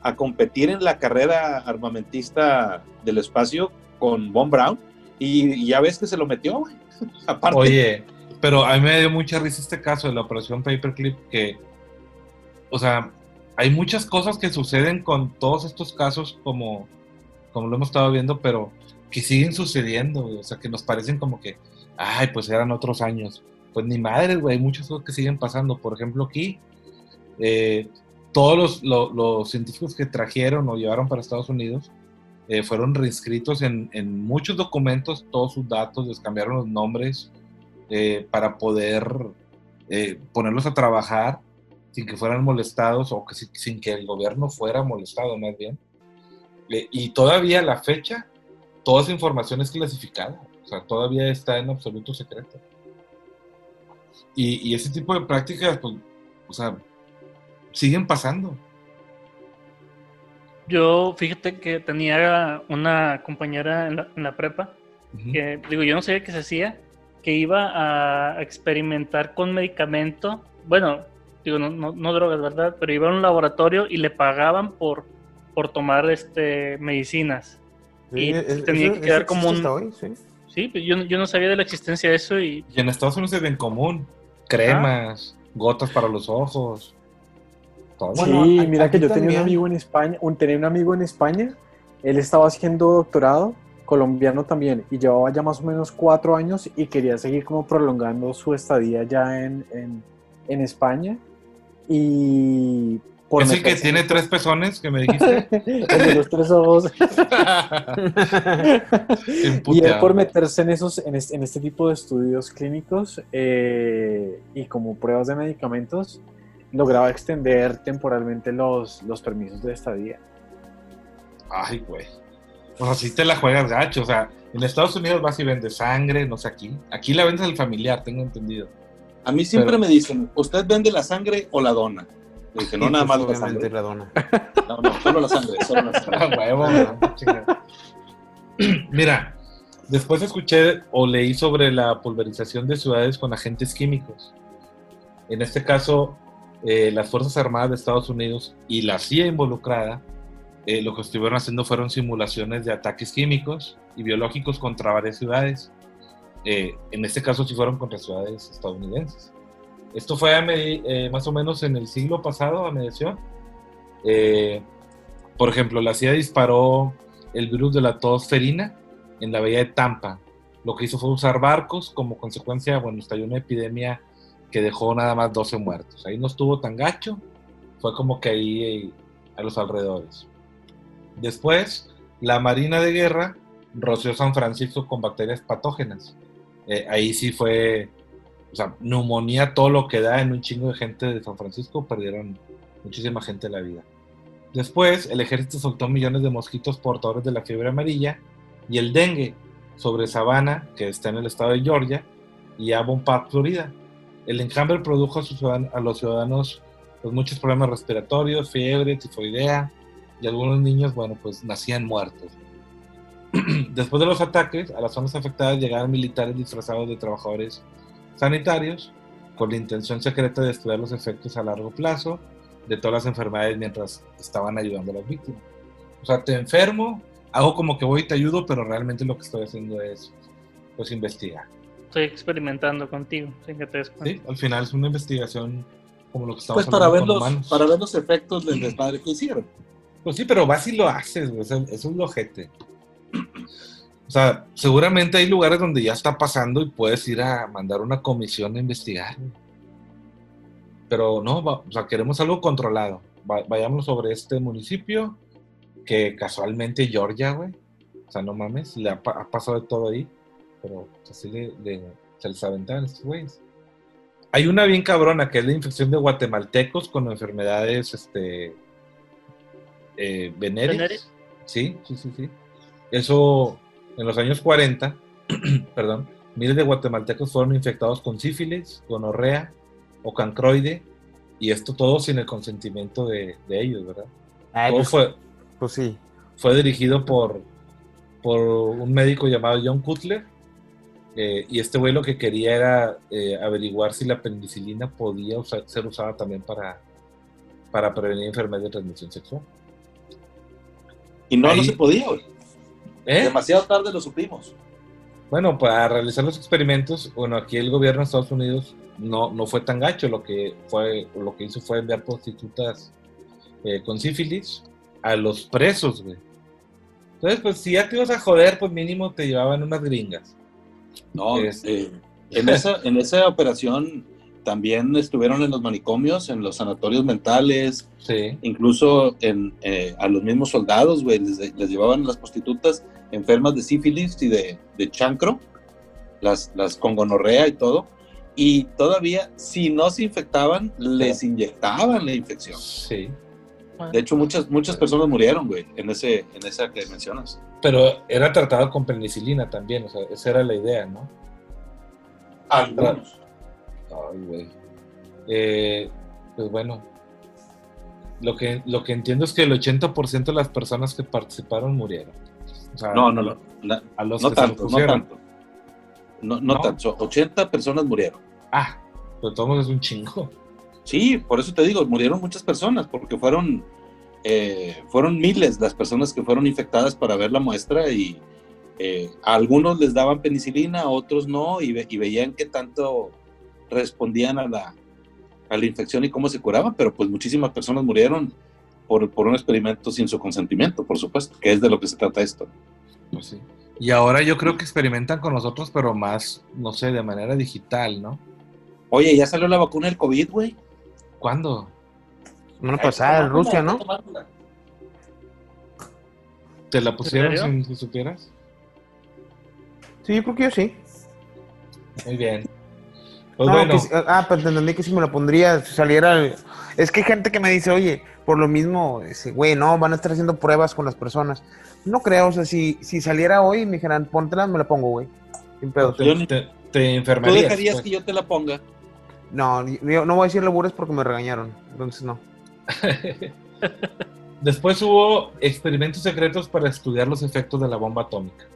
a competir en la carrera armamentista del espacio con Von Braun y, ya ves que se lo metió. (laughs) Aparte, Oye, pero a mí me dio mucha risa este caso de la operación Paperclip que, o sea, hay muchas cosas que suceden con todos estos casos como, como lo hemos estado viendo, pero que siguen sucediendo, o sea, que nos parecen como que, ay, pues eran otros años. Pues ni madre, güey, hay muchas cosas que siguen pasando. Por ejemplo, aquí, eh, todos los, lo- los científicos que trajeron o llevaron para Estados Unidos eh, fueron reinscritos en, en muchos documentos, todos sus datos, les cambiaron los nombres eh, para poder eh, ponerlos a trabajar sin que fueran molestados o que, si- sin que el gobierno fuera molestado más bien. Eh, y todavía a la fecha, toda esa información es clasificada, o sea, todavía está en absoluto secreto. Y, y ese tipo de prácticas, pues, o sea, siguen pasando. Yo, fíjate que tenía una compañera en la, en la prepa que, digo, yo no sabía qué se hacía, que iba a experimentar con medicamento, bueno, digo, no, no, no drogas, ¿verdad? Pero iba a un laboratorio y le pagaban por, por tomar este, medicinas. Y tenía que quedar como un- hoy, sí. Sí, pues yo, yo no sabía de la existencia de eso y Y en Estados Unidos es bien común. Cremas, gotas para los ojos. Todo. Sí, Bueno, mira que yo tenía un también. amigo en España, un, tenía un amigo en España, él estaba haciendo doctorado, colombiano también, y llevaba ya más o menos cuatro años y quería seguir como prolongando su estadía ya en, en, en España. Y por es el que meterse- tiene tres pezones que me dijiste. (laughs) el de los tres ojos. (laughs) (laughs) y él por meterse en esos en este, en este tipo de estudios clínicos eh, y como pruebas de medicamentos lograba extender temporalmente los, los permisos de estadía Ay, güey. Pues así te la juegas gacho. O sea, en Estados Unidos vas y vendes sangre, no sé aquí. Aquí la vendes al familiar, tengo entendido. A mí siempre Pero- me dicen, ¿usted vende la sangre o la dona? Le dije, no, nada más la sangre. la dona. (laughs) No, no, solo la sangre, solo la sangre. (laughs) huevo, no, chingada. (clears throat) Mira, después escuché o leí sobre la pulverización de ciudades con agentes químicos. En este caso, eh, las Fuerzas Armadas de Estados Unidos y la CIA involucrada, eh, lo que estuvieron haciendo fueron simulaciones de ataques químicos y biológicos contra varias ciudades. Eh, en este caso, sí fueron contra ciudades estadounidenses. Esto fue a eh, más o menos en el siglo pasado, a mediación. Eh, por ejemplo, la CIA disparó el virus de la tos ferina en la bahía de Tampa. Lo que hizo fue usar barcos, como consecuencia, bueno, estalló una epidemia que dejó nada más 12 muertos. Ahí no estuvo tan gacho, fue como que ahí eh, a los alrededores. Después, la Marina de Guerra roció San Francisco con bacterias patógenas. Eh, ahí sí fue, o sea, neumonía, todo lo que da en un chingo de gente de San Francisco, perdieron muchísima gente la vida. Después, el ejército soltó millones de mosquitos portadores de la fiebre amarilla y el dengue sobre Savannah, que está en el estado de Georgia, y Avon Park, Florida. El enjambre produjo a, los ciudadanos pues, muchos problemas respiratorios, fiebre, tifoidea, y algunos niños, bueno, pues nacían muertos. (clears throat) Después de los ataques, a las zonas afectadas llegaron militares disfrazados de trabajadores sanitarios con la intención secreta de estudiar los efectos a largo plazo de todas las enfermedades mientras estaban ayudando a las víctimas. O sea, te enfermo, hago como que voy y te ayudo, pero realmente lo que estoy haciendo es, pues, investigar. Estoy experimentando contigo, sin que te des cuenta. ¿sí? Al final es una investigación como lo que estamos Pues para ver, los, humanos. para ver los efectos del desmadre que hicieron. Pues sí, pero vas y lo haces, güey, es lo ojete. O sea, seguramente hay lugares donde ya está pasando y puedes ir a mandar una comisión a investigar. Pero no, va- o sea, queremos algo controlado. Va- vayámonos sobre este municipio, que casualmente Georgia, güey. O sea, no mames, le ha pasado de todo ahí. Pero pues, así le, le- se les estos güeyes. Hay una bien cabrona que es la infección de guatemaltecos con enfermedades este, eh, venéreas. ¿Venéreas? Sí, sí, sí, sí. Eso en los años 40, (clears throat) perdón, miles de guatemaltecos fueron infectados con sífilis, gonorrea o cancroide, y esto todo sin el consentimiento de, de ellos, ¿verdad? Ay, Todo pues, fue, pues sí. fue dirigido por, por un médico llamado John Cutler, eh, y este güey lo que quería era eh, averiguar si la penicilina podía usar- ser usada también para, para prevenir enfermedades de transmisión sexual. Y no, Ahí- no se podía, güey. ¿Eh? Demasiado tarde lo supimos. Bueno, para realizar los experimentos, bueno, aquí el gobierno de Estados Unidos no, no fue tan gacho, lo que fue, lo que hizo fue enviar prostitutas con sífilis a los presos, güey. Entonces, pues si ya te ibas a joder, pues mínimo te llevaban unas gringas. No, Es- eh, en, esa, en esa operación también estuvieron en los manicomios, en los sanatorios mentales, Sí, incluso en, eh, a los mismos soldados, güey, les, les llevaban las prostitutas enfermas de sífilis y de, de chancro, las, las con gonorrea y todo, y todavía, si no se infectaban, les inyectaban la infección. sí. De hecho, muchas, muchas personas murieron, güey, en, ese, en esa que mencionas. Pero era tratado con penicilina también, o sea, esa era la idea, ¿no? Algunos. Ay, güey. Eh, pues bueno, lo que, lo que entiendo es que el 80% de las personas que participaron murieron. O sea, No, no, no. A los No que se lo tanto, no tanto. No, no, ¿No? tanto. 80 personas murieron. Ah, pero todos es un chingo. Sí, por eso te digo, murieron muchas personas, porque fueron, eh, fueron miles las personas que fueron infectadas para ver la muestra y eh, a algunos les daban penicilina, a otros no, y, ve- y veían qué tanto respondían a la, a la infección y cómo se curaba, pero pues muchísimas personas murieron por, por un experimento sin su consentimiento, por supuesto, que es de lo que se trata esto. Pues sí. Y ahora yo creo que experimentan con nosotros, pero más, no sé, de manera digital, ¿no? Oye, ya salió la vacuna del COVID, güey. ¿Cuándo? Semana pasada en Rusia, ¿no? ¿Te la pusieron sin que supieras? Sí, yo creo que yo sí. Muy bien. Pues No, bueno, que ah, pero te entendí que si me lo pondría, si saliera. Es que hay gente que me dice, oye, por lo mismo, dice, güey, no, van a estar haciendo pruebas con las personas. No creo, o sea, si, si saliera hoy y me dijeran, póntela, me la pongo, güey. Sin pedos. te, te- te ¿Tú dejarías pues. que yo te la ponga? No, yo no voy a decir labures porque me regañaron. Entonces, no. (laughs) Después hubo experimentos secretos para estudiar los efectos de la bomba atómica.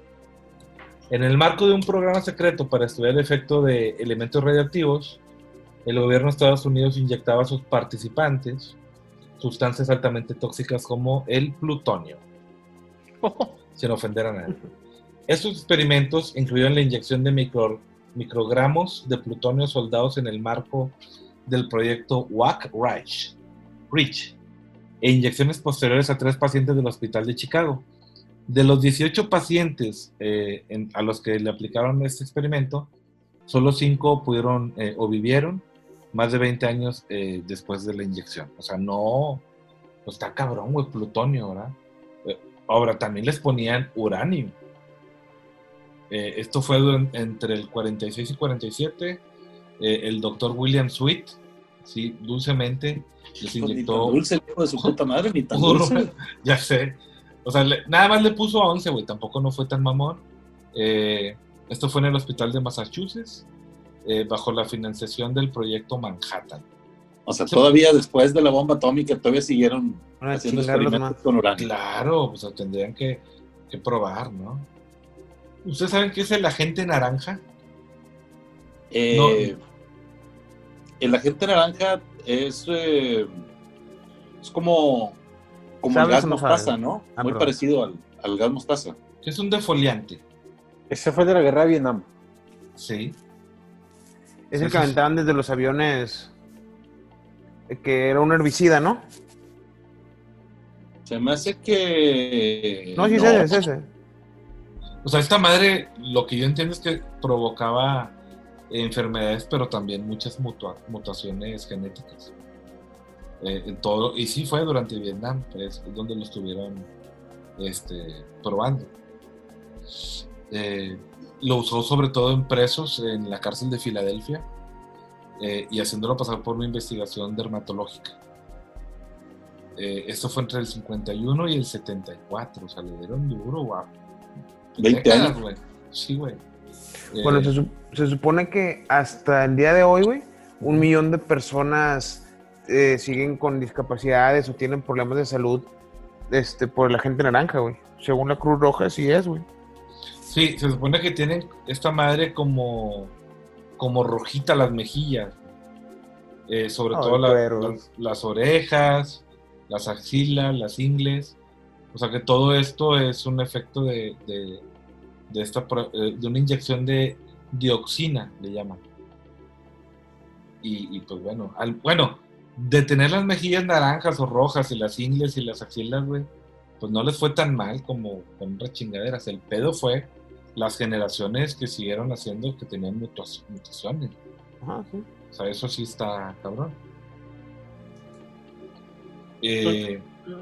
En el marco de un programa secreto para estudiar el efecto de elementos radioactivos, el gobierno de Estados Unidos inyectaba a sus participantes sustancias altamente tóxicas como el plutonio, (laughs) sin ofender a nadie. Estos experimentos incluyeron la inyección de micro- microgramos de plutonio soldados en el marco del proyecto WAC Reach e inyecciones posteriores a tres pacientes del hospital de Chicago. De los 18 pacientes eh, a los que le aplicaron este experimento, solo 5 pudieron eh, o vivieron más de 20 años eh, después de la inyección. O sea, no, está cabrón, güey, plutonio, ¿verdad? Ahora, también les ponían uranio. Esto fue entre el 46 y 47. Eh, el doctor William Sweet, sí, dulcemente, les Pues ni tan inyectó dulce, el hijo de su puta madre, ni tan (laughs) dulce. (laughs) ya sé. O sea, le- nada más le puso 11, güey. Tampoco no fue tan mamón. Eh, esto fue en el hospital de Massachusetts, eh, bajo la financiación del proyecto Manhattan. O sea, todavía después de la bomba atómica, todavía siguieron a haciendo experimentos con uranio. Claro, pues tendrían que, que probar, ¿no? ¿Ustedes saben qué es el agente naranja? Eh, El agente naranja es, eh, es como, como el ¿Sabes gas no mostaza? ¿no? Ah, Muy perdón. parecido al, al gas mostaza. Es un defoliante, Ese fue de la guerra de Vietnam. ¿sí? Es el que aventaban desde los aviones. eh, Que era un herbicida, ¿no? Se me hace que... No, sí, es ese, es ese. O sea, esta madre, lo que yo entiendo es que provocaba enfermedades, pero también muchas mutua- mutaciones genéticas. Eh, en todo, y sí fue durante Vietnam, pues, es donde lo estuvieron este, probando. Eh, lo usó sobre todo en presos en la cárcel de Filadelfia eh, y haciéndolo pasar por una investigación dermatológica. Esto fue entre el 51 y el 74, o sea, le dieron duro, guau. 20 Décadas, años. Sí, güey. Eh, Bueno, se, su- se supone que hasta el día de hoy, güey, un millón de personas eh, siguen con discapacidades o tienen problemas de salud este, por la gente naranja, güey. Según la Cruz Roja, así es, güey. Sí, se supone que tienen esta madre como, como rojita las mejillas. Eh, sobre todo la- las, las orejas, las axilas, las ingles. O sea que todo esto es un efecto de, de, de esta, eh, de una inyección de dioxina, le llaman. Y, y, pues bueno, al, bueno, de tener las mejillas naranjas o rojas y las ingles y las axilas, güey, pues no les fue tan mal como con otras chingaderas. El pedo fue las generaciones que siguieron haciendo que tenían mutaciones. Ajá, sí. O sea, eso sí está cabrón. Eh,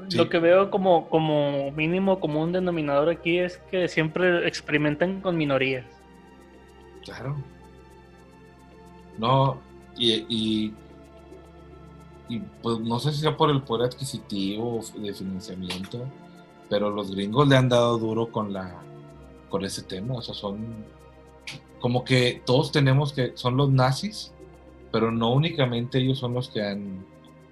Sí. Lo que veo como, como mínimo común denominador aquí es que siempre experimentan con minorías. claro. No, y, y, y, pues no sé si sea por el poder adquisitivo o de financiamiento, pero los gringos le han dado duro con la con ese tema. O sea, son como que todos tenemos que, son los nazis, pero no únicamente ellos son los que han,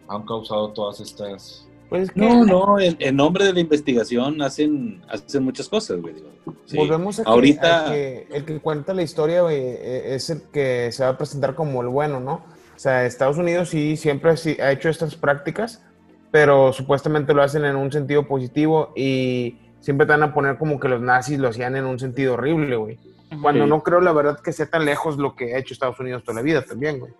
han causado todas estas Pues que No, no, en, en nombre de la investigación hacen, hacen muchas cosas, güey. digo. Sí. volvemos a que, Ahorita- a que el que cuenta la historia, güey, eh, es el que se va a presentar como el bueno, ¿no? O sea, Estados Unidos sí siempre sí ha hecho estas prácticas, pero supuestamente lo hacen en un sentido positivo y siempre te van a poner como que los nazis lo hacían en un sentido horrible, güey. Cuando Sí. no creo, la verdad, que sea tan lejos lo que ha hecho Estados Unidos toda la vida también, güey.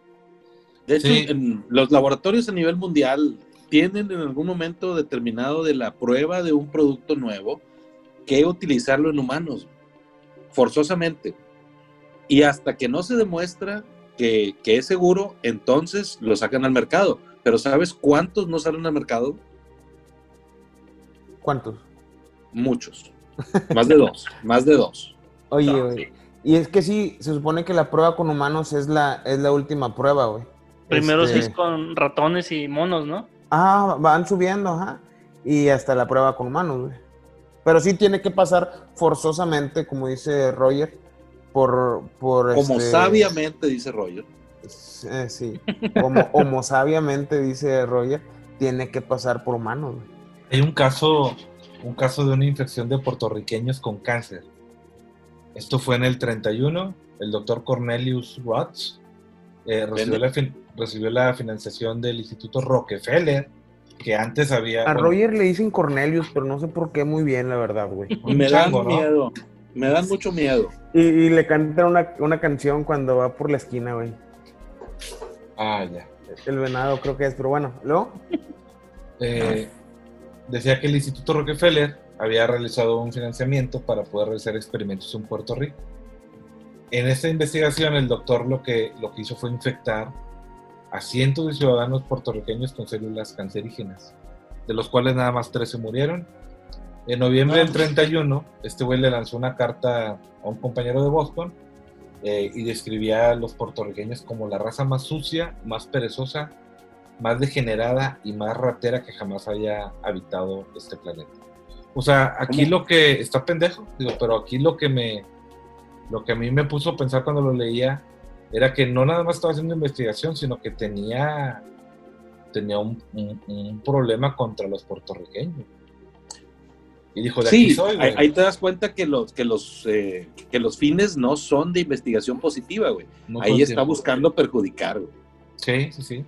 De hecho, Sí. en los laboratorios a nivel mundial tienen en algún momento determinado de la prueba de un producto nuevo que utilizarlo en humanos, forzosamente. Y hasta que no se demuestra que, que es seguro, entonces lo sacan al mercado. Pero ¿sabes cuántos no salen al mercado? ¿Cuántos? Muchos. Más de dos. (laughs) más de dos. Oye, No, güey. sí. Y es que sí, se supone que la prueba con humanos es la, es la última prueba, güey. Primero Este, sí es con ratones y monos, ¿no? Ah, van subiendo, ajá. Y hasta la prueba con humanos, güey. Pero sí tiene que pasar forzosamente, como dice Roger, por... por Como este, sabiamente dice Roger. eh, sí, como, como sabiamente dice Roger, tiene que pasar por humanos, güey. Hay un caso, un caso de una infección de puertorriqueños con cáncer. Esto fue en el 31. El doctor Cornelius Rotz eh, recibió, la fin- recibió la financiación del Instituto Rockefeller, que antes había... A bueno, Roger le dicen Cornelius, pero no sé por qué muy bien, la verdad, güey. (laughs) Me dan miedo. Me dan mucho miedo. Y, y le cantan una, una canción cuando va por la esquina, güey. Ah, ya. El venado creo que es, pero bueno, luego. Eh, decía que el Instituto Rockefeller había realizado un financiamiento para poder realizar experimentos en Puerto Rico. En esta investigación, el doctor lo que, lo que hizo fue infectar a cientos de ciudadanos puertorriqueños con células cancerígenas, de los cuales nada más 13 murieron. En noviembre del 31, este güey le lanzó una carta a un compañero de Boston eh, y describía a los puertorriqueños como la raza más sucia, más perezosa, más degenerada y más ratera que jamás haya habitado este planeta. O sea, aquí lo que está pendejo, digo, pero aquí lo que me, lo que a mí me puso a pensar cuando lo leía era que no nada más estaba haciendo investigación, sino que tenía, tenía un, un- un problema contra los puertorriqueños. Y dijo, de aquí Sí, soy, güey. ahí, te das cuenta que los, que, los, eh, que los fines no son de investigación positiva, güey. No ahí está buscando perjudicar, güey. Sí, sí, sí.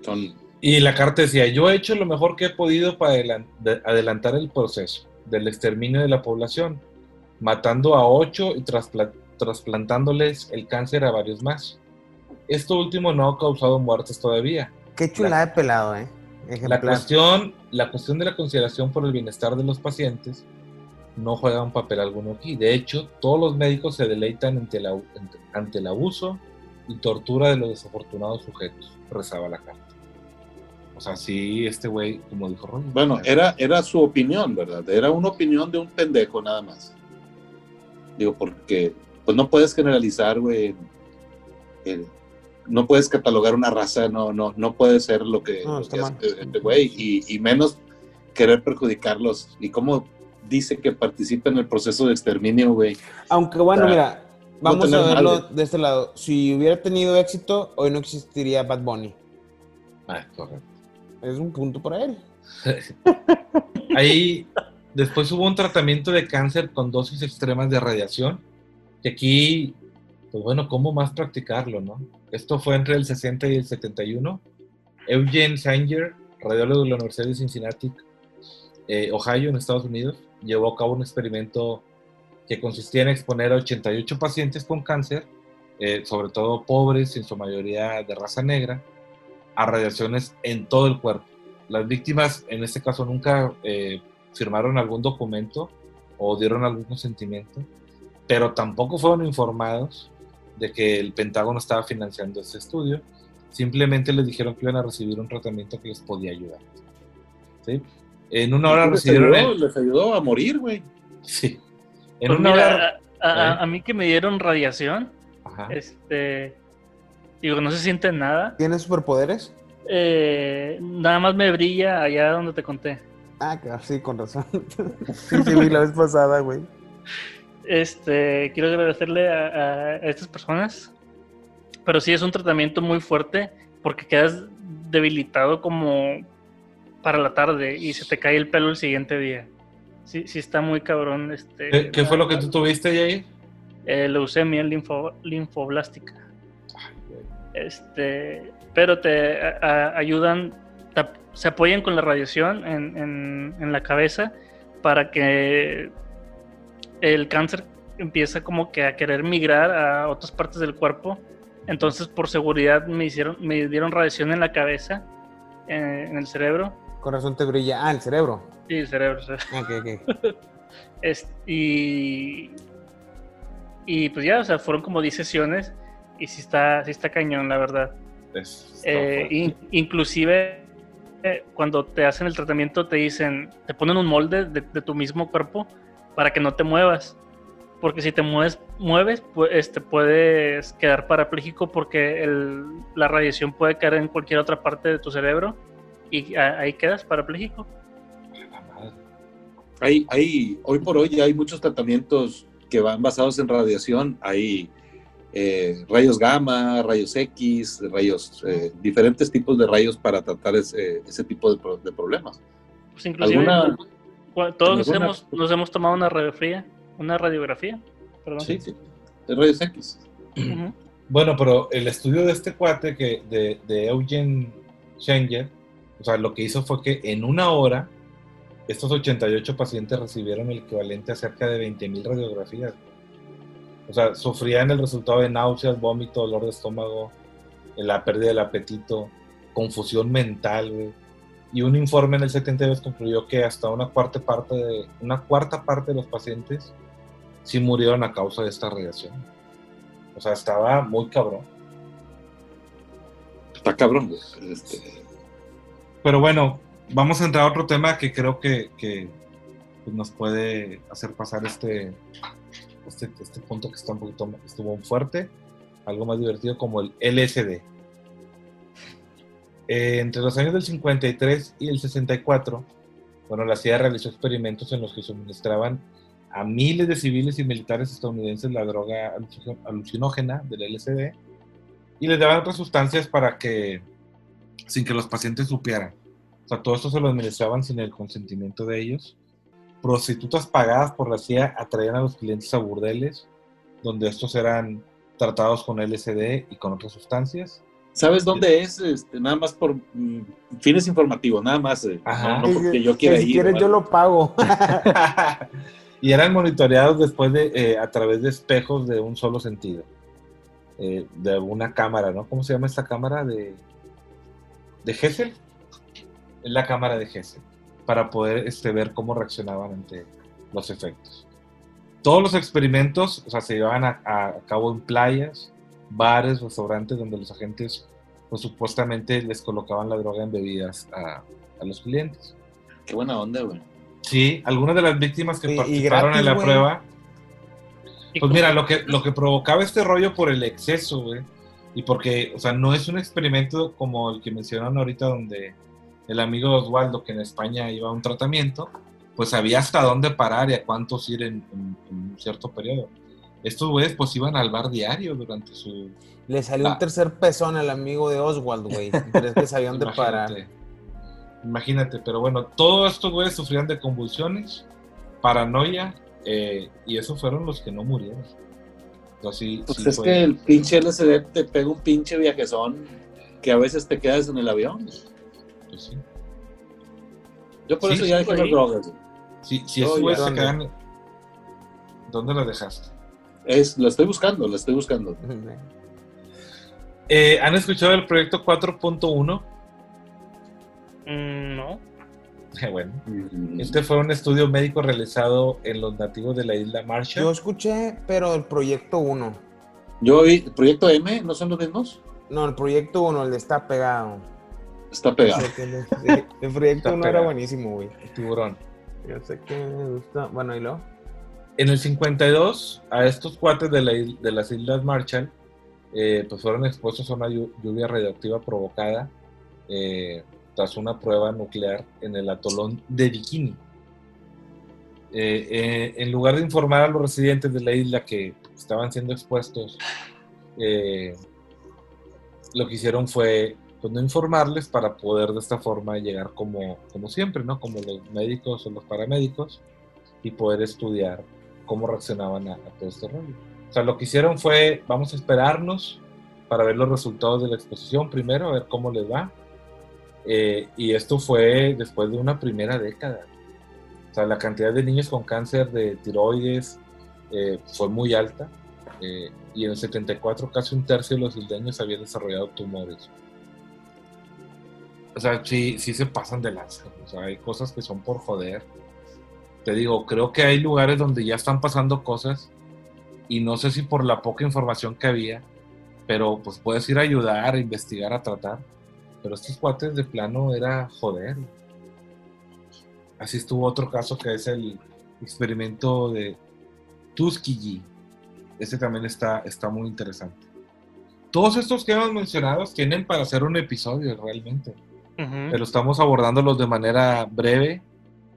Son, Y la carta decía, yo he hecho lo mejor que he podido para adelan- de- adelantar el proceso del exterminio de la población, matando a ocho y traspla- trasplantándoles el cáncer a varios más. Esto último no ha causado muertes todavía. Qué chulada de pelado, eh. La cuestión, la cuestión de la consideración por el bienestar de los pacientes no juega un papel alguno aquí. De hecho, todos los médicos se deleitan ante, la- ante- ante el abuso y tortura de los desafortunados sujetos, rezaba la carta. O sea, sí, este güey, como dijo Roger. bueno, era, era su opinión, ¿verdad? Era una opinión de un pendejo nada más. Digo, porque pues no puedes generalizar, güey. no puedes catalogar una raza, no, no, no puede ser lo que, No, lo está que mal. hace este güey, y, y menos querer perjudicarlos. Y cómo dice que participa en el proceso de exterminio, güey. Aunque bueno, sea, mira, vamos a verlo de este lado. Si hubiera tenido éxito, hoy no existiría Bad Bunny. Ah, correcto. Es un punto para él. (laughs) Ahí, después hubo un tratamiento de cáncer con dosis extremas de radiación, que aquí, pues bueno, ¿cómo más practicarlo, no? Esto fue entre el 60 y el 71. Eugene Sanger, radiólogo de la Universidad de Cincinnati, eh, Ohio, en Estados Unidos, llevó a cabo un experimento que consistía en exponer a 88 pacientes con cáncer, eh, sobre todo pobres, en su mayoría de raza negra, a radiaciones en todo el cuerpo. Las víctimas, en este caso, nunca eh, firmaron algún documento o dieron algún consentimiento, pero tampoco fueron informados de que el Pentágono estaba financiando este estudio. Simplemente les dijeron que iban a recibir un tratamiento que les podía ayudar. ¿Sí? En una hora les, recibieron... ayudó, el- les ayudó a morir, güey. Sí. En Pues una mira, hora... a, a- a mí que me dieron radiación, Ajá. este, digo, no se siente nada. ¿Tiene superpoderes? Eh, nada más me brilla allá donde te conté. Ah, claro, sí, con razón. (laughs) sí, sí, vi la vez pasada, güey. Este, quiero agradecerle a, estas personas. Pero sí es un tratamiento muy fuerte porque quedas debilitado como para la tarde y se te cae el pelo el siguiente día. Sí, sí está muy cabrón. Este, ¿Qué, qué fue lo que tú tuviste, Jair? eh, leucemia linfo- linfoblástica. Este, pero te a- a- ayudan, te- se apoyan con la radiación en, en- en la cabeza para que el cáncer empiece como que a querer migrar a otras partes del cuerpo Entonces, por seguridad, me, hicieron, me dieron radiación en la cabeza, eh, en el cerebro. Corazón te brilla. Ah, el cerebro. Sí, el cerebro. sí. Ok, ok. (laughs) Es- y, y pues ya, o sea, fueron como 10 sesiones y sí está, sí está cañón, la verdad. Es- Eh, in- inclusive eh, cuando te hacen el tratamiento te dicen, te ponen un molde de, de tu mismo cuerpo para que no te muevas. Porque si te mueves, mueves pues, este, puedes quedar parapléjico porque el- la radiación puede caer en cualquier otra parte de tu cerebro y a- ahí quedas parapléjico. Hay, hay, hoy por hoy hay muchos tratamientos que van basados en radiación. Hay eh, rayos gamma, rayos X, rayos, eh, diferentes tipos de rayos para tratar ese, ese tipo de, pro- de problemas. Pues inclusive ¿Alguna- cu- todos alguna- hemos, nos hemos tomado una radiografía, una radiografía, perdón. Sí, sí. De rayos X. Bueno, pero el estudio de este cuate que de, de Eugen Schenger, o sea, lo que hizo fue que en una hora estos 88 pacientes recibieron el equivalente a cerca de 20.000 radiografías. O sea, sufrían el resultado de náuseas, vómito, dolor de estómago, la pérdida del apetito, confusión mental, güey. Y un informe en el 72 concluyó que hasta una cuarta parte de una cuarta parte de los pacientes sí murieron a causa de esta radiación. O sea, estaba muy cabrón. Está cabrón. Este, Pero bueno, vamos a entrar a otro tema que creo que, que, pues, nos puede hacer pasar este, este, este punto que está un poquito estuvo fuerte, algo más divertido como el LSD. Eh, entre los años del 53 y el 64, bueno, la CIA realizó experimentos en los que suministraban a miles de civiles y militares estadounidenses la droga alucin- alucinógena del LSD y les daban otras sustancias para que, sin que los pacientes supieran. O sea, todo esto se lo administraban sin el consentimiento de ellos. Prostitutas pagadas por la CIA atraían a los clientes a burdeles, donde estos eran tratados con LSD y con otras sustancias. ¿Sabes dónde es? Este, nada más por mm, fines informativos, nada más. eh, Ajá. No, no porque yo quiera si ir. quieres ¿vale? yo lo pago. (laughs) y eran monitoreados después de, eh, a través de espejos de un solo sentido. Eh, de alguna cámara, ¿no? ¿Cómo se llama esta cámara? De, de Hessel. Es la cámara de Hessel. Para poder este, ver cómo reaccionaban ante los efectos. Todos los experimentos o sea, se llevaban a, a cabo en playas, bares, restaurantes donde los agentes pues, supuestamente les colocaban la droga en bebidas a, a los clientes. Qué buena onda, güey. Sí, algunas de las víctimas que Y- y participaron gratis, en la güey. prueba, pues mira, lo que, lo que provocaba este rollo por el exceso, güey, y porque, o sea, no es un experimento como el que mencionaron ahorita donde el amigo de Osvaldo, que en España iba a un tratamiento, pues sabía hasta dónde parar y a cuántos ir en, en- en un cierto periodo. Estos güeyes pues iban al bar diario durante su... Le salió Ah. un tercer pezón al amigo de Oswald, güey. Pero es que sabían de parar. Imagínate. Imagínate, pero bueno, todos estos güeyes sufrían de convulsiones, paranoia, eh, y esos fueron los que no murieron. Sí- Pues sí es fue- que el pinche LCD te pega un pinche viajezón que a veces te quedas en el avión. pues sí. Yo por Sí, eso ya dejé las drogas. Si, No, esos güeyes se ¿Dónde? quedan... ¿Dónde las dejaste? Es, la estoy buscando, la estoy buscando. Eh, ¿Han escuchado el proyecto 4.1? Mm, no. (laughs) bueno, Mm. este fue un estudio médico realizado en los nativos de la isla Marshall. Yo escuché, pero el proyecto 1. Yo vi, ¿Proyecto M? ¿No son los mismos? No, el proyecto 1, el de está pegado. Está pegado. El, el proyecto Está 1 era buenísimo, güey. El tiburón. Yo sé que me gusta. Bueno, y luego. En el 52, a estos cuates de, la de las Islas Marshall, eh, pues fueron expuestos a una llu- lluvia radioactiva provocada eh, tras una prueba nuclear en el atolón de Bikini. Eh, eh, en lugar de informar a los residentes de la isla que estaban siendo expuestos, lo que hicieron fue pues, no informarles para poder de esta forma llegar como, como siempre, ¿no? Como los médicos o los paramédicos y poder estudiar cómo reaccionaban a, a todo este rollo. O sea, lo que hicieron fue, vamos a esperarnos para ver los resultados de la exposición primero, a ver cómo les va. Eh, y esto fue después de una primera década. O sea, la cantidad de niños con cáncer de tiroides eh, fue muy alta. eh, y en el 74 casi un tercio de los isleños habían desarrollado tumores. O sea, sí, sí se pasan de lanza. O sea, hay cosas que son por joder. Te digo, creo que hay lugares donde ya están pasando cosas y no sé si por la poca información que había, pero pues puedes ir a ayudar, a investigar, a tratar. Pero estos cuates de plano era joder. Así estuvo otro caso que es el experimento de Tuskegee. Este también está, está muy interesante. Todos estos que hemos mencionado tienen para hacer un episodio realmente, pero estamos abordándolos de manera breve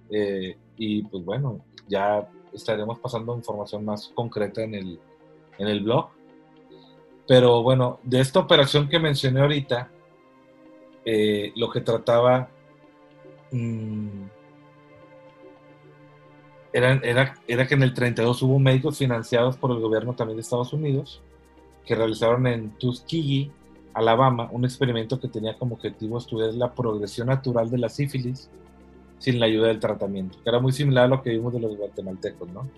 eh, y pues bueno, ya estaremos pasando información más concreta en el, en el blog. Pero bueno, de esta operación que mencioné ahorita, eh, lo que trataba mmm, era, era, era, que en el 32 hubo médicos financiados por el gobierno también de Estados Unidos que realizaron en Tuskegee, Alabama, un experimento que tenía como objetivo estudiar la progresión natural de la sífilis sin la ayuda del tratamiento, que era muy similar a lo que vimos de los guatemaltecos, ¿no?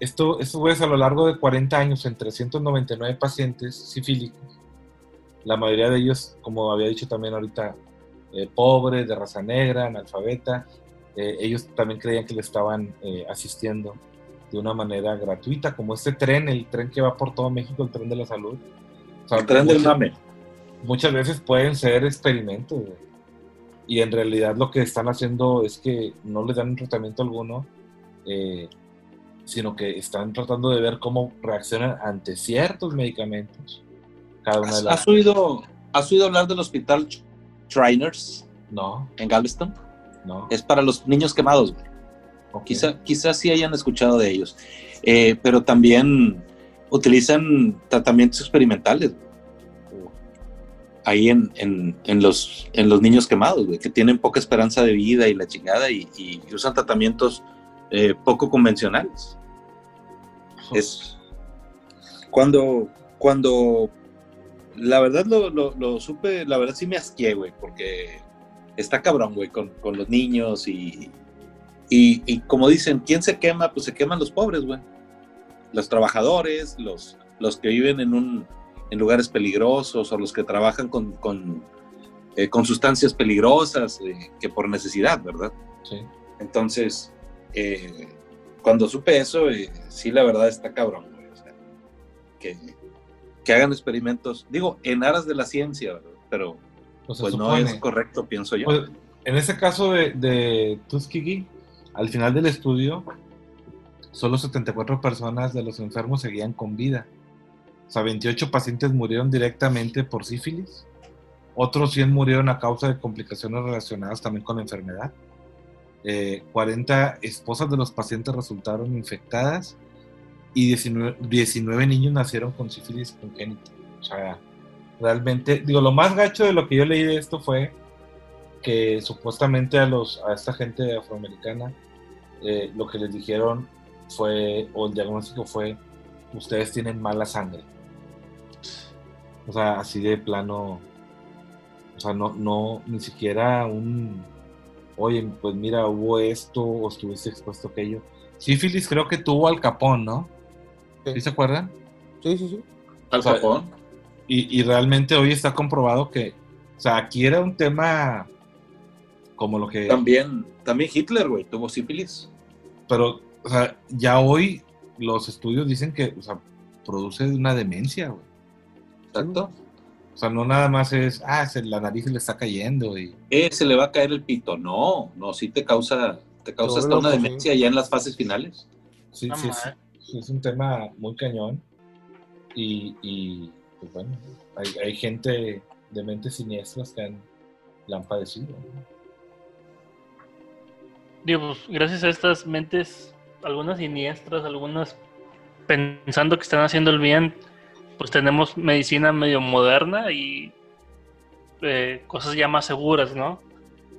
Esto, esto fue a lo largo de 40 años en 399 pacientes sifílicos, la mayoría de ellos, como había dicho también ahorita, eh, pobres, de raza negra, analfabeta, eh, ellos también creían que le estaban eh, asistiendo de una manera gratuita, como este tren, el tren que va por todo México, el tren de la salud. el tren del mame. Muchas veces pueden ser experimentos, y en realidad lo que están haciendo es que no les dan un tratamiento alguno, eh, sino que están tratando de ver cómo reaccionan ante ciertos medicamentos. Cada una de las... ¿Has, oído, ¿Has oído hablar del hospital Trainers? No. ¿En Galveston? No. Es para los niños quemados. Quizá, quizás sí hayan escuchado de ellos. Eh, pero también utilizan tratamientos experimentales ahí en, en, los, en los niños quemados, que tienen poca esperanza de vida y la chingada y, usan tratamientos eh, poco convencionales. Es cuando, cuando la verdad lo, lo, supe, la verdad sí me asqué, güey, porque está cabrón, güey, con, con, los niños y, y, y, como dicen, ¿quién se quema? Pues se queman los pobres, güey. Los trabajadores, los, los que viven en un, en lugares peligrosos o los que trabajan con, con, eh, con sustancias peligrosas eh, que por necesidad, ¿verdad? Sí. Entonces, eh, cuando supe eso, sí, la verdad está cabrón, o sea, que, que, hagan experimentos, digo, en aras de la ciencia, ¿verdad? Pero pues, pues no es correcto, pienso yo. Pues, en ese caso de, de Tuskegee, al final del estudio, solo 74 personas de los enfermos seguían con vida o sea, 28 pacientes murieron directamente por sífilis. Otros 100 murieron a causa de complicaciones relacionadas también con la enfermedad. 40 eh, esposas de los pacientes resultaron infectadas y 19, 19 niños nacieron con sífilis congénita. O sea, realmente, digo, lo más gacho de lo que yo leí de esto fue que supuestamente a, los, a esta gente afroamericana eh, lo que les dijeron fue, o el diagnóstico fue, ustedes tienen mala sangre. O sea, así de plano. O sea, no, no, ni siquiera un. Oye, pues mira, hubo esto o estuviste expuesto a aquello. Sífilis creo que tuvo al Capón, ¿no? Sí. se acuerdan? Sí, sí, sí. Al Capón. Y, y, realmente hoy está comprobado que, o sea, aquí era un tema como lo que... También, también Hitler, güey, tuvo sífilis. Pero, o sea, ya hoy los estudios dicen que, o sea, produce una demencia, güey. Exacto. O sea, no nada más es, ah, se, la nariz le está cayendo y... Eh, se le va a caer el pito. No, no, sí te causa, te causa hasta una demencia ya en las fases finales. Sí, sí, sí, es un tema muy cañón. Y, y pues bueno, hay, hay, gente de mentes siniestras que han, la han padecido. Digo, pues, gracias a estas mentes, algunas siniestras, algunas pensando que están haciendo el bien, pues tenemos medicina medio moderna y eh, cosas ya más seguras, ¿no?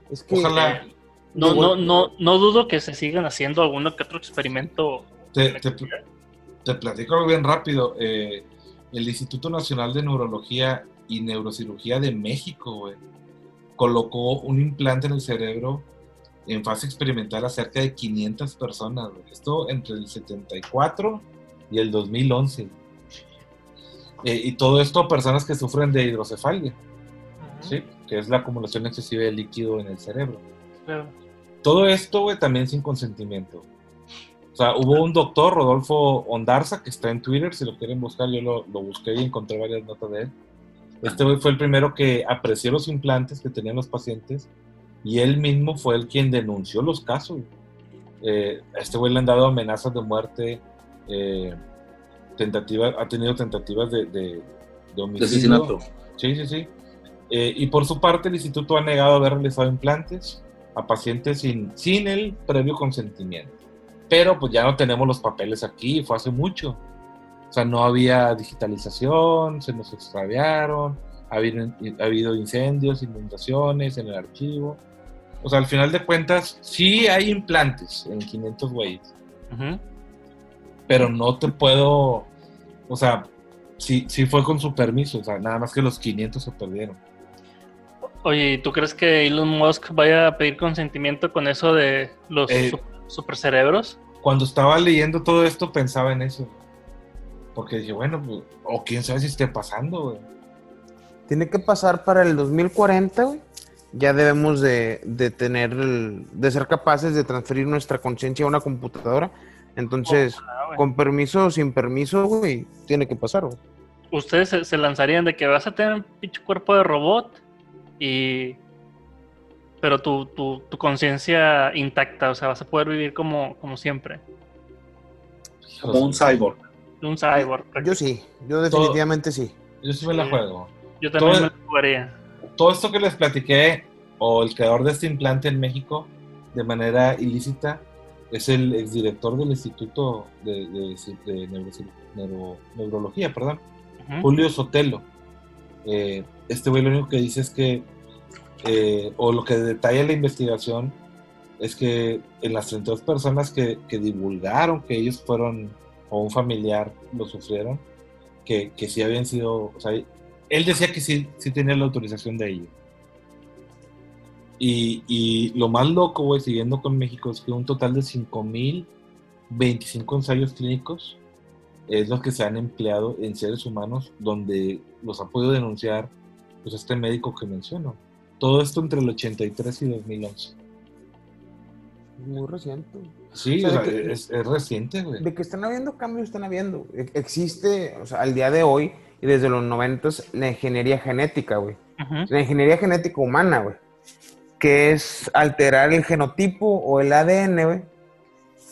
Es que Ojalá. no, no, no, no dudo que se sigan haciendo alguno que otro experimento. Te, te, platico bien rápido. Eh, el Instituto Nacional de Neurología y Neurocirugía de México, güey, colocó un implante en el cerebro en fase experimental a cerca de 500 personas. Esto entre el 74 y el 2011. Eh, y todo esto personas que sufren de hidrocefalia, ¿sí? que es la acumulación excesiva de líquido en el cerebro. Claro. Todo esto, güey, también sin consentimiento. O sea, hubo un doctor, Rodolfo Ondarza, que está en Twitter, si lo quieren buscar, yo lo, lo busqué y encontré varias notas de él. Este güey fue el primero que apreció los implantes que tenían los pacientes y él mismo fue el quien denunció los casos. Eh, a este güey le han dado amenazas de muerte, eh, tentativa, ha tenido tentativas de, de, de homicidio. De asesinato. Sí, sí, sí. Eh, y por su parte, el instituto ha negado haber realizado implantes a pacientes sin, sin el previo consentimiento. Pero pues ya no tenemos los papeles aquí, fue hace mucho. O sea, no había digitalización, se nos extraviaron, ha habido, ha habido incendios, inundaciones en el archivo. O sea, al final de cuentas, sí hay implantes en 500 güeyes, Ujú. Pero no te puedo, o sea, sí, sí fue con su permiso, o sea, nada más que los 500 se perdieron. Oye, ¿y tú crees que Elon Musk vaya a pedir consentimiento con eso de los Eh. sup- supercerebros? Cuando estaba leyendo todo esto pensaba en eso. Porque dije, bueno, pues, o quién sabe si esté pasando, güey. Tiene que pasar para el 2040, güey. Ya debemos de, de tener, el- de ser capaces de transferir nuestra conciencia a una computadora. Entonces, con permiso o sin permiso, güey, tiene que pasar, güey. Ustedes se, se lanzarían de que vas a tener un pinche cuerpo de robot y... Pero tu, tu, tu conciencia intacta, o sea, vas a poder vivir como, como siempre. Como un cyborg. Un cyborg. Yo sí, yo definitivamente sí. Yo sí me la juego. Yo también todo- me lo jugaría. Todo esto que les platiqué, o el creador de este implante en México, de manera ilícita, es el exdirector del Instituto de, de- de Neurocir- Neuro- Neurología, perdón. Julio Sotelo. Eh, este güey lo único que dice es que, eh, o lo que detalla la investigación, es que en las 32 personas que, que divulgaron que ellos fueron, o un familiar lo sufrieron, que, que sí habían sido, o sea, él decía que sí, sí tenía la autorización de ellos. Y, y lo más loco, güey, siguiendo con México, es que un total de 5.025 ensayos clínicos es lo que se han empleado en seres humanos donde los ha podido denunciar pues, este médico que menciono. Todo esto entre el 83 y 2011. Muy reciente. Sí, O sea, o sea, que- es, es reciente, güey. De que están habiendo cambios, están habiendo. E- Existe, o sea, al día de hoy y desde los 90 la ingeniería genética, güey. La ingeniería genética humana, güey. Que es alterar el genotipo o el ADN,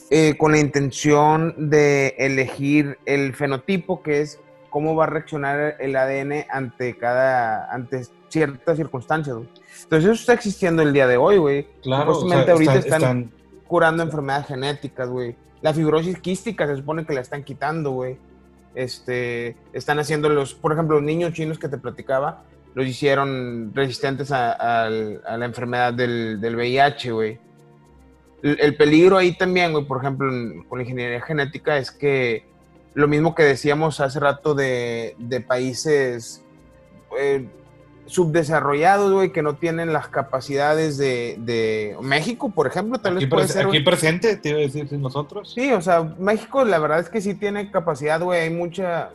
eh, con la intención de elegir el fenotipo, que es cómo va a reaccionar el ADN ante cada, ante ciertas circunstancias, güey. Entonces eso está existiendo el día de hoy, güey. Claro, o sea, ahorita están- están, están curando enfermedades genéticas, güey. La fibrosis quística se supone que la están quitando, güey. Este, están haciendo los, por ejemplo, los niños chinos que te platicaba, los hicieron resistentes a, al- a la enfermedad del, del VIH, güey. El, el peligro ahí también, güey, por ejemplo, en- con la ingeniería genética es que lo mismo que decíamos hace rato de, de países eh, subdesarrollados, güey, que no tienen las capacidades de, de México, por ejemplo, tal aquí, vez puede pres- ser. aquí presente, te iba a decir, nosotros. Sí, o sea, México la verdad es que sí tiene capacidad, güey, hay mucha,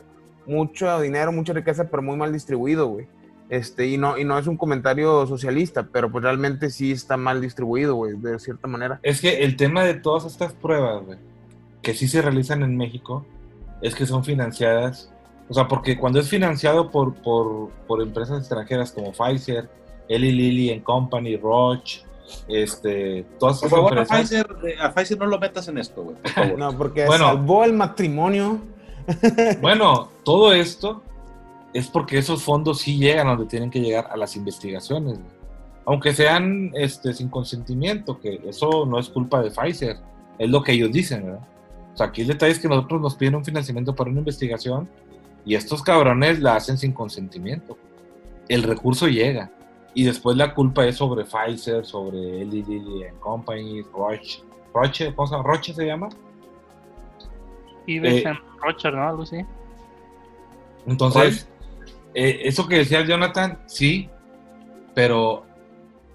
mucho dinero, mucha riqueza, pero muy mal distribuido, güey. Este, y no, y no es un comentario socialista, pero pues realmente sí está mal distribuido, güey, de cierta manera. Es que el tema de todas estas pruebas, güey, que sí se realizan en México, es que son financiadas. O sea, porque cuando es financiado por, por, por empresas extranjeras como Pfizer, Eli Lilly and Company, Roche, este, todas Por favor, a empresas. Pfizer, eh, a Pfizer no lo metas en esto, güey. Por (laughs) favor. No, porque Bueno. salvó el matrimonio. (laughs) Bueno, todo esto es porque esos fondos sí llegan a donde tienen que llegar a las investigaciones, güey. aunque sean este, sin consentimiento, que eso no es culpa de Pfizer, es lo que ellos dicen, ¿verdad? O sea, aquí el detalle es que nosotros nos piden un financiamiento para una investigación y estos cabrones la hacen sin consentimiento. El recurso llega y después la culpa es sobre Pfizer, sobre Lilly and Company, Roche, Roche, ¿cómo se llama? ¿Roche se llama? Y Eh, en Rocher, ¿no? Algo así. Entonces, eh, eso que decía Jonathan, sí, pero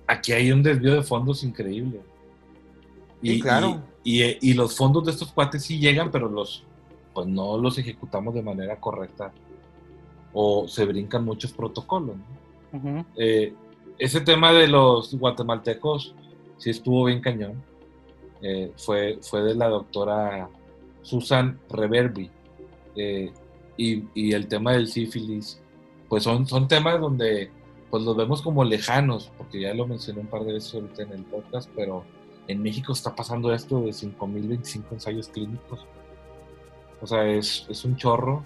aquí hay un desvío de fondos increíble. Sí, claro. Y, y- y los fondos de estos cuates sí llegan, pero los pues no los ejecutamos de manera correcta o se brincan muchos protocolos. Eh, ese tema de los guatemaltecos sí estuvo bien cañón. Eh, fue, fue de la doctora Susan Reverbi. Eh, y, y, el tema del sífilis, pues son, son temas donde pues los vemos como lejanos, porque ya lo mencioné un par de veces ahorita en el podcast, pero en México está pasando esto de 5.025 ensayos clínicos. O sea, es, es un chorro,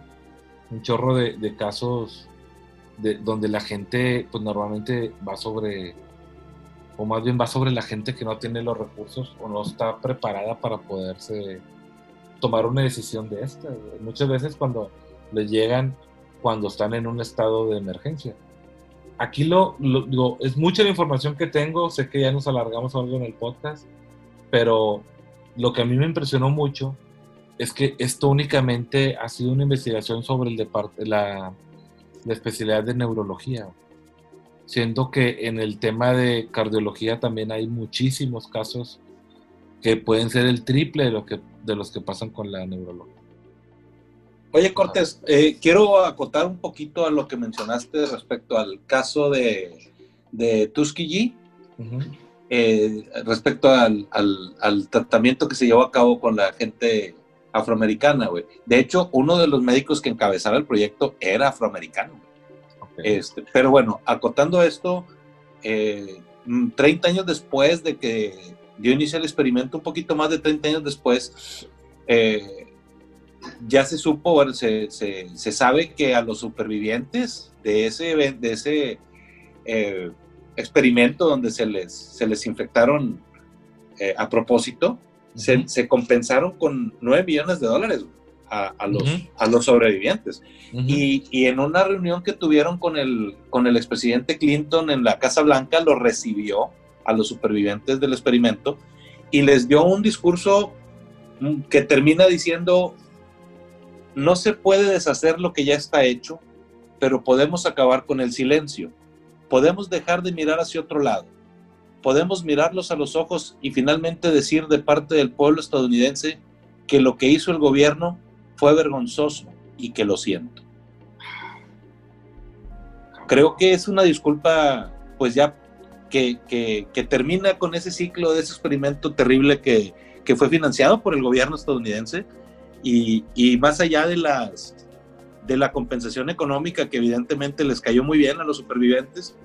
un chorro de, de casos de, donde la gente, pues normalmente va sobre, o más bien va sobre la gente que no tiene los recursos o no está preparada para poderse tomar una decisión de esta. Muchas veces cuando les llegan, cuando están en un estado de emergencia. Aquí lo, digo, es mucha la información que tengo, sé que ya nos alargamos algo en el podcast, pero lo que a mí me impresionó mucho es que esto únicamente ha sido una investigación sobre la especialidad de neurología, siendo que en el tema de cardiología también hay muchísimos casos que pueden ser el triple de, lo que, de los que pasan con la neurología. Oye, Cortés, eh, quiero acotar un poquito a lo que mencionaste respecto al caso de, de Tuskegee, eh, respecto al, al, tratamiento que se llevó a cabo con la gente afroamericana, güey. De hecho, uno de los médicos que encabezaba el proyecto era afroamericano. Este, pero bueno, acotando esto, 30 eh, años después de que dio inicio el experimento, un poquito más de 30 años después, eh, ya se supo, se, se, se, sabe que a los supervivientes de ese, de ese eh, experimento donde se les, se les infectaron a propósito, se, compensaron con 9 millones de dólares a, los, a los sobrevivientes. y, y, en una reunión que tuvieron con el, con el expresidente Clinton en la Casa Blanca, lo recibió a los supervivientes del experimento y les dio un discurso mm, que termina diciendo, no se puede deshacer lo que ya está hecho, pero podemos acabar con el silencio. Podemos dejar de mirar hacia otro lado podemos mirarlos a los ojos y finalmente decir de parte del pueblo estadounidense que lo que hizo el gobierno fue vergonzoso y que lo siento. Creo que es una disculpa, pues ya que, termina con ese ciclo de ese experimento terrible que fue financiado por el gobierno estadounidense y, y, más allá de las de la compensación económica que evidentemente les cayó muy bien a los supervivientes,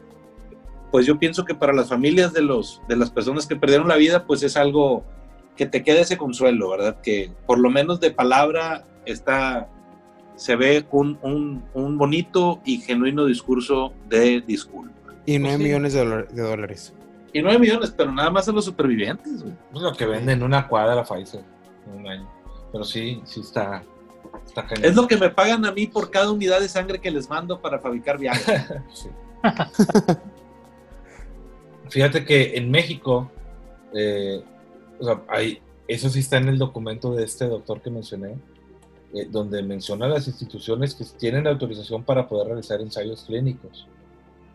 pues yo pienso que para las familias de, los, de las personas que perdieron la vida, pues es algo que te queda ese consuelo, ¿verdad? Que por lo menos de palabra está, se ve un, un, bonito y genuino discurso de disculpa. Y nueve pues millones de, dólares. Y nueve millones, pero nada más a los supervivientes. Güey. Es lo que venden una cuadra Pfizer en un año. Pero sí, sí está, está Es lo que me pagan a mí por cada unidad de sangre que les mando para fabricar viajes. (laughs) sí. Fíjate que en México, eh, hay, eso sí está en el documento de este doctor que mencioné, eh, donde menciona las instituciones que tienen autorización para poder realizar ensayos clínicos.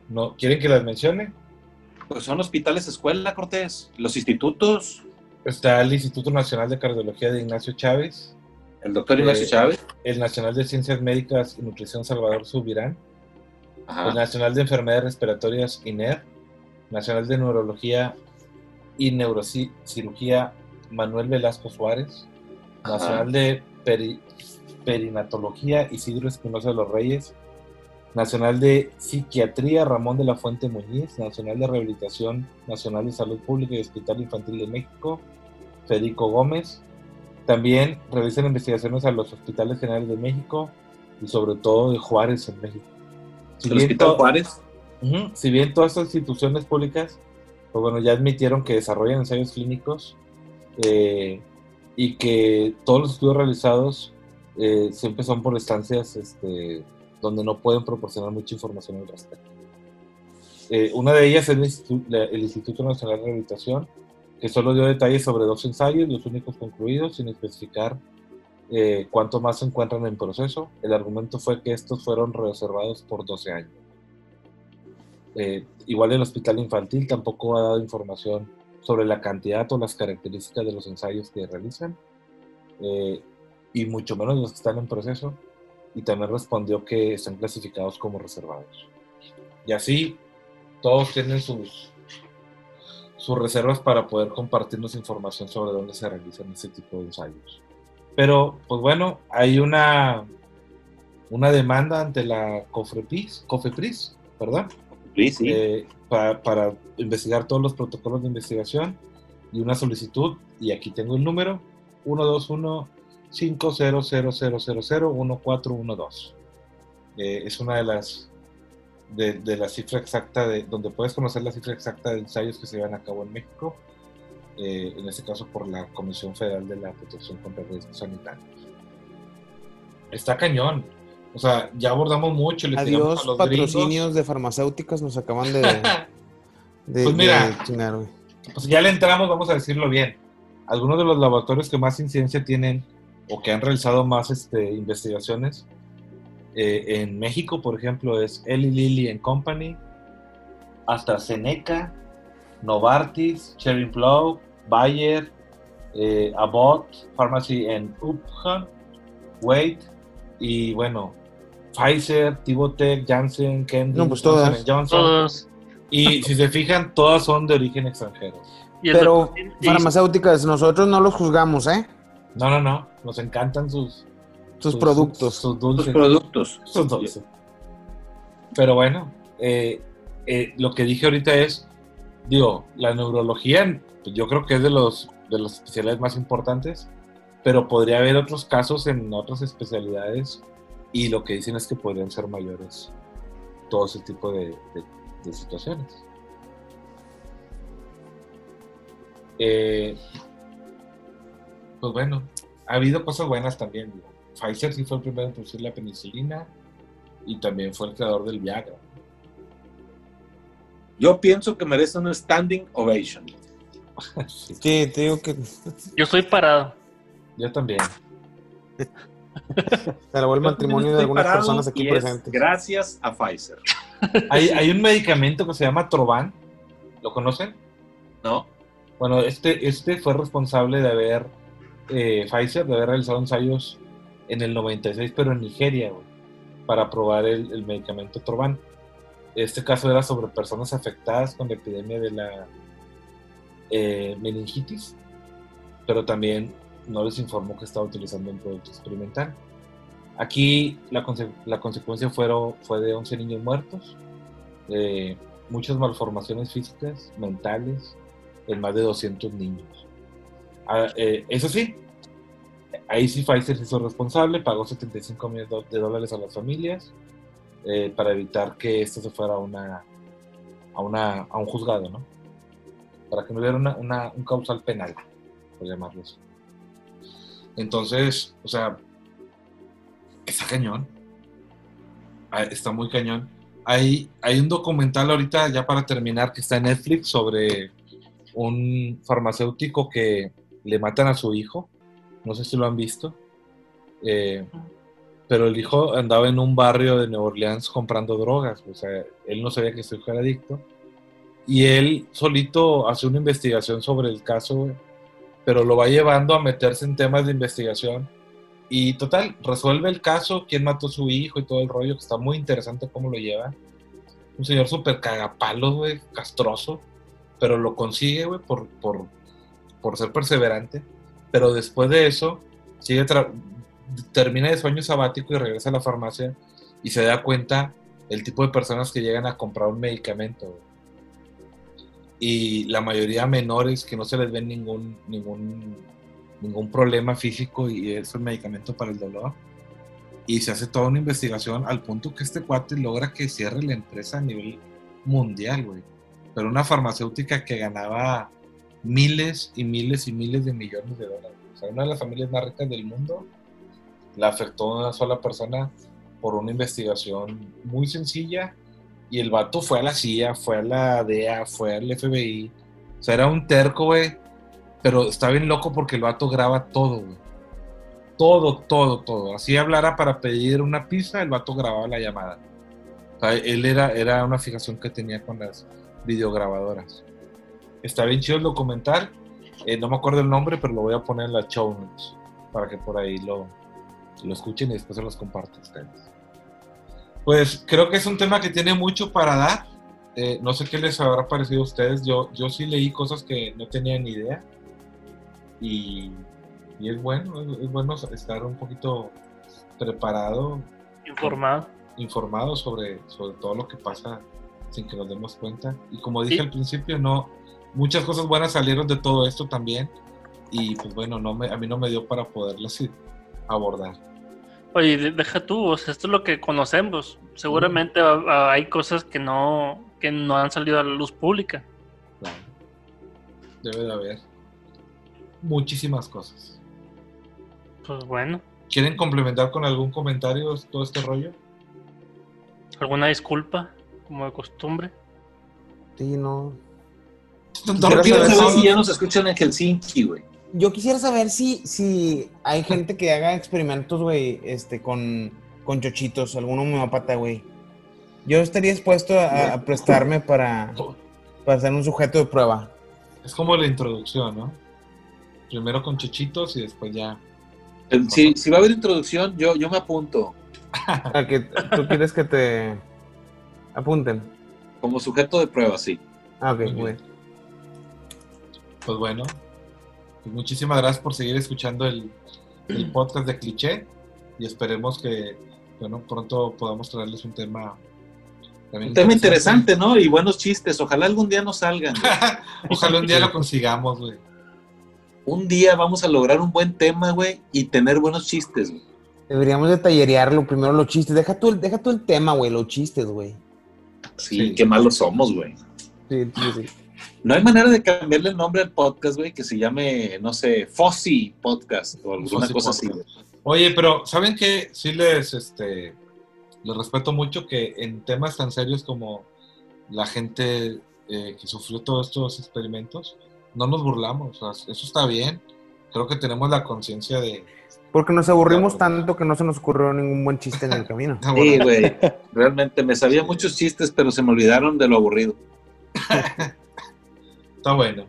¿No? ¿Quieren que las mencione? Pues son hospitales escuela, Cortés, los institutos. Está el Instituto Nacional de Cardiología de Ignacio Chávez. El doctor Ignacio eh, Chávez. El Nacional de Ciencias Médicas y Nutrición Salvador Subirán. El Nacional de Enfermedades Respiratorias INER Nacional de Neurología y Neurocirugía Manuel Velasco Suárez, Nacional de Perinatología Isidro Espinosa de los Reyes, Nacional de Psiquiatría Ramón de la Fuente Muñiz, Nacional de Rehabilitación Nacional de Salud Pública y Hospital Infantil de México, Federico Gómez. También realizan investigaciones a los hospitales generales de México y sobre todo de Juárez en México. ¿El Hospital Juárez? Si bien todas estas instituciones públicas, pues bueno, ya admitieron que desarrollan ensayos clínicos eh, y que todos los estudios realizados eh, siempre son por estancias este, donde no pueden proporcionar mucha información al respecto. Eh, una de ellas es el Instituto, Nacional de Rehabilitación, que solo dio detalles sobre dos ensayos, los únicos concluidos, sin especificar cuánto más se encuentran en proceso. El argumento fue que estos fueron reservados por 12 años. Eh, igual el hospital infantil tampoco ha dado información sobre la cantidad o las características de los ensayos que realizan. Eh, y mucho menos los que están en proceso. Y también respondió que están clasificados como reservados. Y así, todos tienen sus, sus reservas para poder compartirnos información sobre dónde se realizan ese tipo de ensayos. Pero, pues bueno, hay una, una demanda ante la COFEPRIS, COFEPRIS ¿verdad? Sí, sí. Eh, para, para investigar todos los protocolos de investigación y una solicitud, y aquí tengo el número, 121-50000001412. Eh, es una de las de, de la cifra exacta de donde puedes conocer la cifra exacta de ensayos que se llevan a cabo en México, eh, en este caso por la Comisión Federal de la Protección contra Riesgos Sanitarios. Está cañón. O sea, ya abordamos mucho. le Adiós, a los patrocinios gringos. de farmacéuticas nos acaban de, (laughs) de, Pues mira. de. Pues ya le entramos, vamos a decirlo bien. Algunos de los laboratorios que más incidencia tienen o que han realizado más este, investigaciones eh, en México, por ejemplo, es Eli Lilly and Company, AstraZeneca, Novartis, Cherry Plow, Bayer, eh, Abbott, Pharmacy en Upjohn, Wait y bueno, Pfizer, Tivotec, Janssen, Kendall, No, pues Johnson todas. Johnson. Todos. Y si se fijan, todas son de origen extranjero. Pero farmacéuticas, nosotros no los juzgamos, ¿eh? No, no, no. Nos encantan sus, Sus productos. Sus dulces. productos. sus dulces. Pero bueno, eh, eh, lo que dije ahorita es, digo, la neurología, pues yo creo que es de los de las especialidades más importantes, pero podría haber otros casos en otras especialidades y lo que dicen es que podrían ser mayores todo ese tipo de, de- de situaciones. Eh, pues bueno, ha habido cosas buenas también. digo. Pfizer sí fue el primero en producir la penicilina y también fue el creador del Viagra. Yo pienso que merece un standing ovation. Sí, te digo que Yo estoy parado. yo también. se alabó el matrimonio de algunas personas aquí presentes. Gracias a Pfizer. Hay, hay un medicamento que se llama Trovan. ¿Lo conocen? ¿No? Bueno, este, este fue responsable de haber, eh, Pfizer, de haber realizado ensayos en el 96, pero en Nigeria, para probar el, medicamento Trovan. Este caso era sobre personas afectadas con la epidemia de la eh, meningitis, pero también no les informó que estaba utilizando un producto experimental. Aquí la, conse- la consecuencia fueron, fue de 11 niños muertos, muchas malformaciones físicas, mentales, en más de 200 niños. Ah, eh, eso sí, ahí sí Pfizer se hizo responsable, pagó 75 millones de dólares a las familias eh, para evitar que esto se fuera a, una, a, una, a un juzgado, ¿no? Para que no hubiera una, una- un causal penal, por llamarlo así. Entonces, o sea, está cañón. Ah, Está muy cañón. Hay, hay un documental ahorita, ya para terminar, que está en Netflix sobre un farmacéutico que le matan a su hijo. No sé si lo han visto. Eh, pero el hijo andaba en un barrio de Nueva Orleans comprando drogas. O sea, él no sabía que su hijo era adicto. Y él solito hace una investigación sobre el caso, pero lo va llevando a meterse en temas de investigación. Y total, resuelve el caso, quién mató a su hijo y todo el rollo, que está muy interesante cómo lo lleva. Un señor súper cagapalos, güey, castroso, pero lo consigue, güey, por, por, por ser perseverante. Pero después de eso, sigue termina de su año sabático y regresa a la farmacia y se da cuenta el tipo de personas que llegan a comprar un medicamento. Y la mayoría menores que no se les ve ningún, ningún, ningún problema físico y es un medicamento para el dolor. Y se hace toda una investigación al punto que este cuate logra que cierre la empresa a nivel mundial, güey. Pero una farmacéutica que ganaba miles y miles y miles de millones de dólares. O sea, una de las familias más ricas del mundo la afectó a una sola persona por una investigación muy sencilla y el vato fue a la CIA, fue a la DEA, fue al FBI. O sea, era un terco, güey. Pero está bien loco porque el vato graba todo, güey. Todo, todo, todo. Así hablara para pedir una pizza, el vato grababa la llamada. O sea, él era, era una fijación que tenía con las videograbadoras. Está bien chido el documental. Eh, no me acuerdo el nombre, pero lo voy a poner en la show notes para que por ahí lo, lo escuchen y después se los comparto a ustedes. Pues creo que es un tema que tiene mucho para dar. Eh, no sé qué les habrá parecido a ustedes. Yo, yo sí leí cosas que no tenía ni idea. Y, y es bueno, es, es bueno estar un poquito preparado, Informado. informado sobre, sobre todo lo que pasa sin que nos demos cuenta. Y como dije Sí. al principio, no, muchas cosas buenas salieron de todo esto también. Y pues bueno, no me, a mí no me dio para poderlas abordar. Oye, de- deja tú, o sea, esto es lo que conocemos. Seguramente hay cosas que no, que no han salido a la luz pública. Claro. Debe de haber muchísimas cosas. Pues bueno, ¿Quieren complementar con algún comentario todo este rollo? alguna disculpa, como de costumbre. Sí, no. Quiero saber si- ya nos escuchan en Helsinki, güey. Yo quisiera saber si, si hay gente que haga experimentos, güey, este, con, con chochitos, algún homeópata, güey. Yo estaría dispuesto a, a prestarme para, para ser un sujeto de prueba. Es como la introducción, ¿no? Primero con chichitos y después ya. El- Si, si va a haber introducción, yo, yo me apunto (laughs) A que tú quieres que te apunten. como sujeto de prueba, sí. Ah, ok, Muy muy bien. Pues bueno, pues muchísimas gracias por seguir escuchando el, el (clears throat) podcast de Cliché y esperemos que, bueno, pronto podamos traerles un tema también Un tema interesante, ¿no? Y buenos chistes. Ojalá algún día nos salgan. (laughs) Ojalá un día lo consigamos, güey. Un día vamos a lograr un buen tema, güey, y tener buenos chistes, güey. Deberíamos de tallerearlo primero los chistes. Deja tú el, deja tú el tema, güey, los chistes, güey. Sí, Sí. qué malos somos, güey. Sí, sí, sí. No hay manera de cambiarle el nombre al podcast, güey, que se llame, no sé, Fossi Podcast o alguna Fossi cosa así. Podcast. Oye, pero ¿saben qué? Sí les, este, les respeto mucho que en temas tan serios como la gente eh, que sufrió todos estos experimentos, no nos burlamos. o sea, eso está bien. Creo que tenemos la conciencia de... Porque nos aburrimos Claro. tanto que no se nos ocurrió ningún buen chiste en el camino. (laughs) Sí, güey. Realmente me sabía muchos chistes, pero se me olvidaron de lo aburrido. (laughs) Está bueno.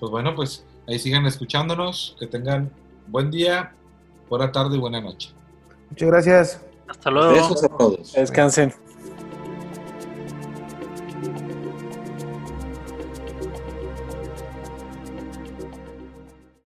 Pues bueno, pues ahí sigan escuchándonos. Que tengan buen día, buena tarde y buena noche. Muchas gracias. Hasta luego. Besos a todos. Descansen.